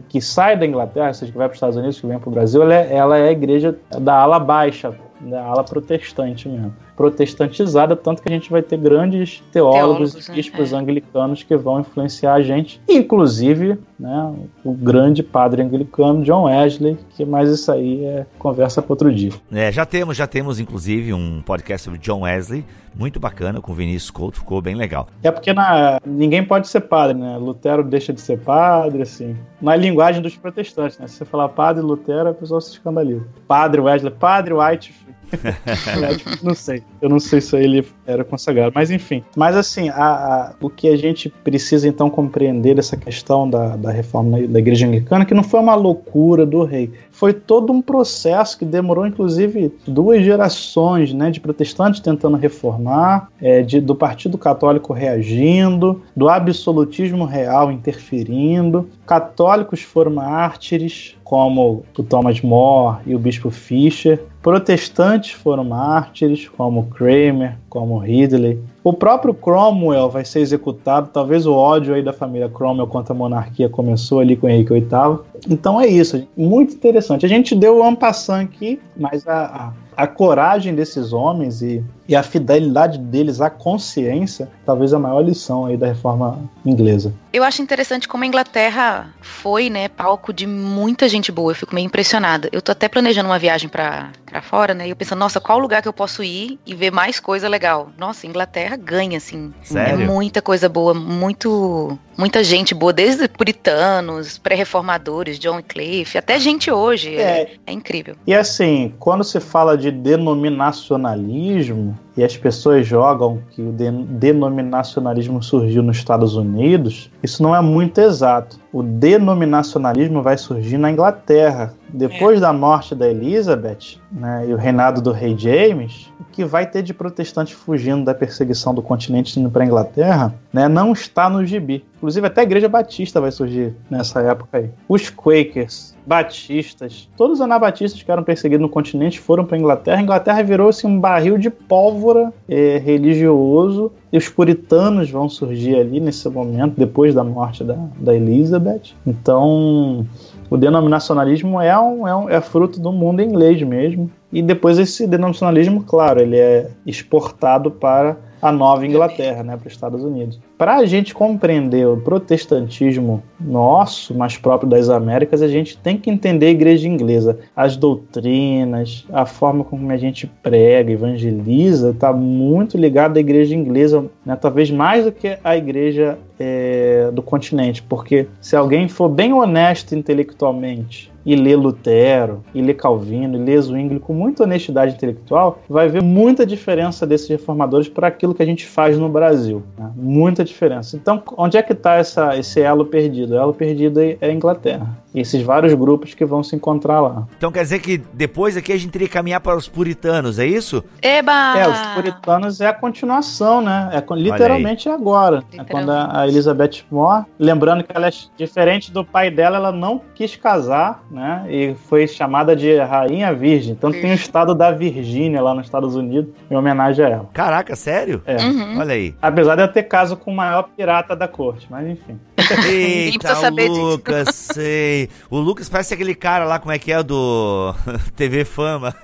que sai da Inglaterra, ou seja, que vai para os Estados Unidos, que vem para o Brasil, ela é, ela é a igreja da ala baixa, da ala protestante mesmo protestantizada, tanto que a gente vai ter grandes teólogos, teólogos e né? bispos né? anglicanos que vão influenciar a gente, inclusive né, o grande padre anglicano John Wesley, que mais isso aí é conversa para outro dia. É, já temos, já temos inclusive um podcast sobre John Wesley, muito bacana, com Vinícius Couto, ficou bem legal. É porque na, ninguém pode ser padre, né? Lutero deixa de ser padre, assim. Na linguagem dos protestantes, né? Se você falar padre Lutero, a pessoa se escandaliza. Padre Wesley, padre White, não sei. Eu não sei se ele era consagrado, mas enfim. Mas assim, a, a, o que a gente precisa então compreender dessa questão da, da reforma da igreja anglicana, que não foi uma loucura do rei, foi todo um processo que demorou inclusive duas gerações né, de protestantes tentando reformar, é, de, do Partido Católico reagindo, do absolutismo real interferindo. Católicos foram mártires, como o Thomas More e o Bispo Fischer. Protestantes foram mártires, como Kramer, como Ridley. O próprio Cromwell vai ser executado. Talvez o ódio aí da família Cromwell contra a monarquia começou ali com Henrique VIII. Então é isso. Muito interessante. A gente deu um ampassão aqui, mas a, a, a coragem desses homens e, e a fidelidade deles à consciência, talvez a maior lição aí da reforma inglesa. Eu acho interessante como a Inglaterra foi, né, palco de muita gente boa. Eu fico meio impressionada. Eu tô até planejando uma viagem para fora, né? E eu pensando, nossa, qual lugar que eu posso ir e ver mais coisa legal? Nossa, Inglaterra ganha, assim. Sério? É muita coisa boa, muito, muita gente boa, desde puritanos, pré-reformadores, John Cliff, até gente hoje. É. é, é incrível. E assim, quando se fala de denominacionalismo, e as pessoas jogam que o denominacionalismo surgiu nos Estados Unidos, isso não é muito exato. O denominacionalismo vai surgir na Inglaterra. Depois é. da morte da Elizabeth né, e o reinado do rei James, o que vai ter de protestante fugindo da perseguição do continente indo para a Inglaterra né, não está no gibi. Inclusive, até a Igreja Batista vai surgir nessa época aí. Os Quakers, Batistas, todos os anabatistas que eram perseguidos no continente foram para a Inglaterra. A Inglaterra virou assim, um barril de pólvora é, religioso e os puritanos vão surgir ali nesse momento, depois da morte da, da Elizabeth. Então, o denominacionalismo é, um, é, um, é fruto do mundo inglês mesmo. E depois esse denominacionalismo, claro, ele é exportado para a Nova Inglaterra, né, para os Estados Unidos. Para a gente compreender o protestantismo nosso, mais próprio das Américas, a gente tem que entender a igreja inglesa. As doutrinas, a forma como a gente prega, evangeliza, está muito ligado à igreja inglesa, né, talvez mais do que a igreja é, do continente, porque se alguém for bem honesto intelectualmente e ler Lutero, e ler Calvino, e ler Zwingli com muita honestidade intelectual, vai ver muita diferença desses reformadores para aquilo que a gente faz no Brasil. Né? Muita diferença. Então, onde é que está esse elo perdido? O elo perdido é a Inglaterra. E esses vários grupos que vão se encontrar lá. Então quer dizer que depois aqui a gente teria que caminhar para os puritanos, é isso? Eba! É, os puritanos é a continuação, né? É literalmente agora. É quando a Elizabeth morre. Lembrando que ela é diferente do pai dela, ela não quis casar, né? E foi chamada de Rainha Virgem. Então tem o estado da Virgínia lá nos Estados Unidos, em homenagem a ela. Caraca, sério? É. Uhum. Olha aí. Apesar de eu ter caso com maior pirata da corte, mas enfim. Eita, o Lucas, sei. O Lucas parece aquele cara lá, como é que é, do TV Fama.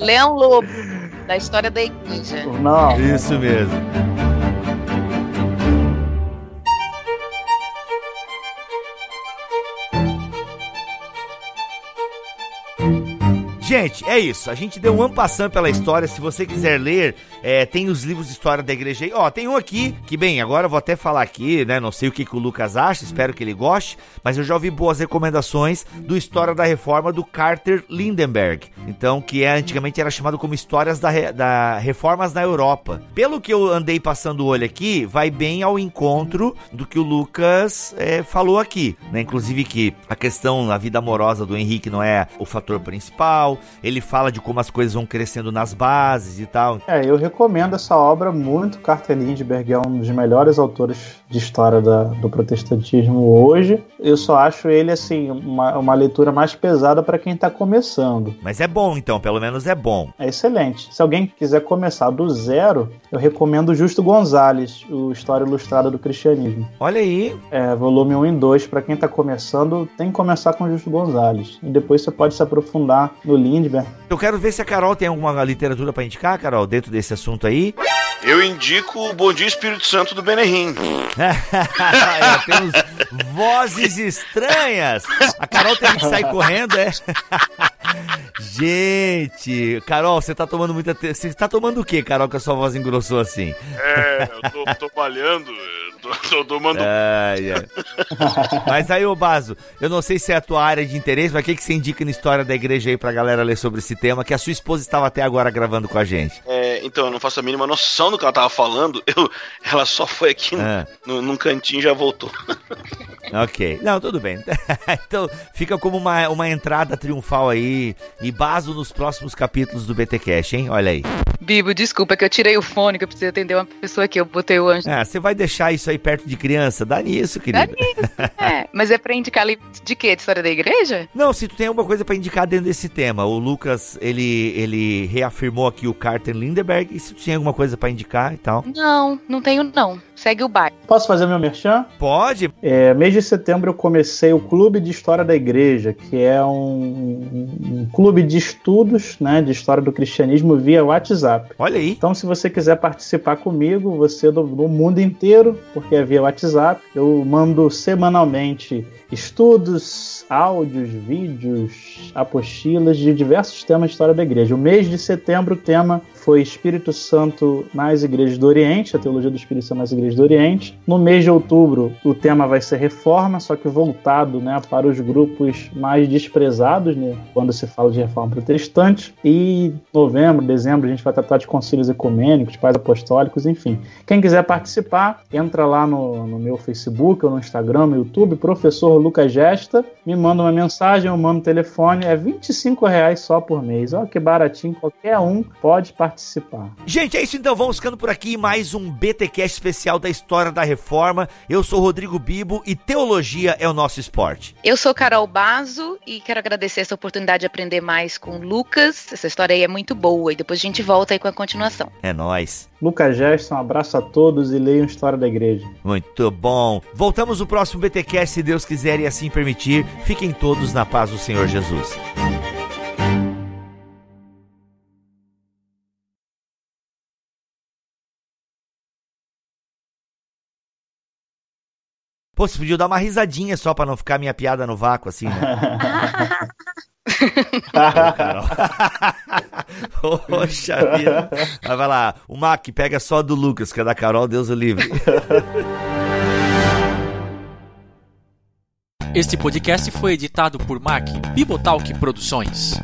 Leão Lobo, da história da igreja. Não. Isso mesmo. Gente, é isso. A gente deu um ampassão pela história. Se você quiser ler, é, tem os livros de história da igreja aí. Ó, tem um aqui, que bem, agora eu vou até falar aqui, né? Não sei o que, que o Lucas acha, espero que ele goste, mas eu já ouvi boas recomendações do História da Reforma do Carter Lindenberg. Então, que é, antigamente era chamado como Histórias da, da Reformas na Europa. Pelo que eu andei passando o olho aqui, vai bem ao encontro do que o Lucas é, falou aqui, né? Inclusive que a questão, a vida amorosa do Henrique não é o fator principal, ele fala de como as coisas vão crescendo nas bases e tal. É, eu recomendo essa obra muito. Carter Lindbergh é um dos melhores autores de história da, do protestantismo hoje. Eu só acho ele, assim, uma, uma leitura mais pesada para quem está começando. Mas é bom, então, pelo menos é bom. É excelente. Se alguém quiser começar do zero, eu recomendo Justo Gonzalez, o História Ilustrada do Cristianismo. Olha aí. É, volume 1 e 2, para quem está começando, tem que começar com Justo Gonzalez. E depois você pode se aprofundar no Lindbergh. Eu quero ver se a Carol tem alguma literatura para indicar, Carol, dentro desse assunto aí. Eu indico o Bom Dia Espírito Santo do Benerim. é, temos vozes estranhas. A Carol teve que sair correndo, é? Gente, Carol, você tá tomando muita. Você tá tomando o que, Carol, que a sua voz engrossou assim? É, eu tô, tô tô mandando. Ai, ai. mas aí, ô Baso, eu não sei se é a tua área de interesse, mas o que, que você indica na história da igreja aí pra galera ler sobre esse tema, que a sua esposa estava até agora gravando com a gente? É, então, eu não faço a mínima noção do que ela tava falando. Eu, ela só foi aqui Ah. no, num cantinho e já voltou. Ok. Não, tudo bem. então, fica como uma, uma entrada triunfal aí e baso nos próximos capítulos do BT Cash, hein? Olha aí. Bibo, desculpa que eu tirei o fone, que eu preciso atender uma pessoa aqui. Eu botei o anjo. Ah, você vai deixar isso aí perto de criança? Dá nisso, querida. É, mas é pra indicar ali de quê? De história da igreja? Não, se tu tem alguma coisa pra indicar dentro desse tema. O Lucas, ele, ele reafirmou aqui o Carter Lindenberg. E se tu tem alguma coisa pra indicar e tal? Não, não tenho não. Segue o bairro. Posso fazer meu merchan? Pode. É, mês de setembro eu comecei o Clube de História da Igreja, que é um, um clube de estudos né, de história do cristianismo via WhatsApp. Olha aí. Então, se você quiser participar comigo, você do, do mundo inteiro, porque é via WhatsApp, eu mando semanalmente estudos, áudios, vídeos, apostilas de diversos temas de história da igreja. O mês de setembro, o tema foi Espírito Santo nas igrejas do Oriente, a teologia do Espírito Santo nas igrejas do Oriente. No mês de outubro, o tema vai ser reforma, só que voltado né, para os grupos mais desprezados, né, quando se fala de reforma protestante. E novembro, dezembro, a gente vai tratar de concílios ecumênicos, pais apostólicos, enfim. Quem quiser participar, entra lá no, no meu Facebook ou no Instagram, no YouTube, professor Lucas Gesta, me manda uma mensagem, eu mando o telefone, é 25 reais só por mês. Olha que baratinho, qualquer um pode participar. Gente, é isso então. Vamos ficando por aqui. Mais um BTcast especial da história da reforma. Eu sou Rodrigo Bibo e teologia é o nosso esporte. Eu sou Carol Bazo e quero agradecer essa oportunidade de aprender mais com o Lucas. Essa história aí é muito boa e depois a gente volta aí com a continuação. É nóis. Lucas Gesta, um abraço a todos e leiam História da Igreja. Muito bom. Voltamos no próximo BTcast, se Deus quiser e assim permitir. Fiquem todos na paz do Senhor Jesus. Pô, você podia dar uma risadinha só pra não ficar minha piada no vácuo assim, né? Poxa vida. Aí vai lá, o Mac pega só do Lucas, que é da Carol, Deus o livre. Este podcast foi editado por Mac Bibotalk Produções.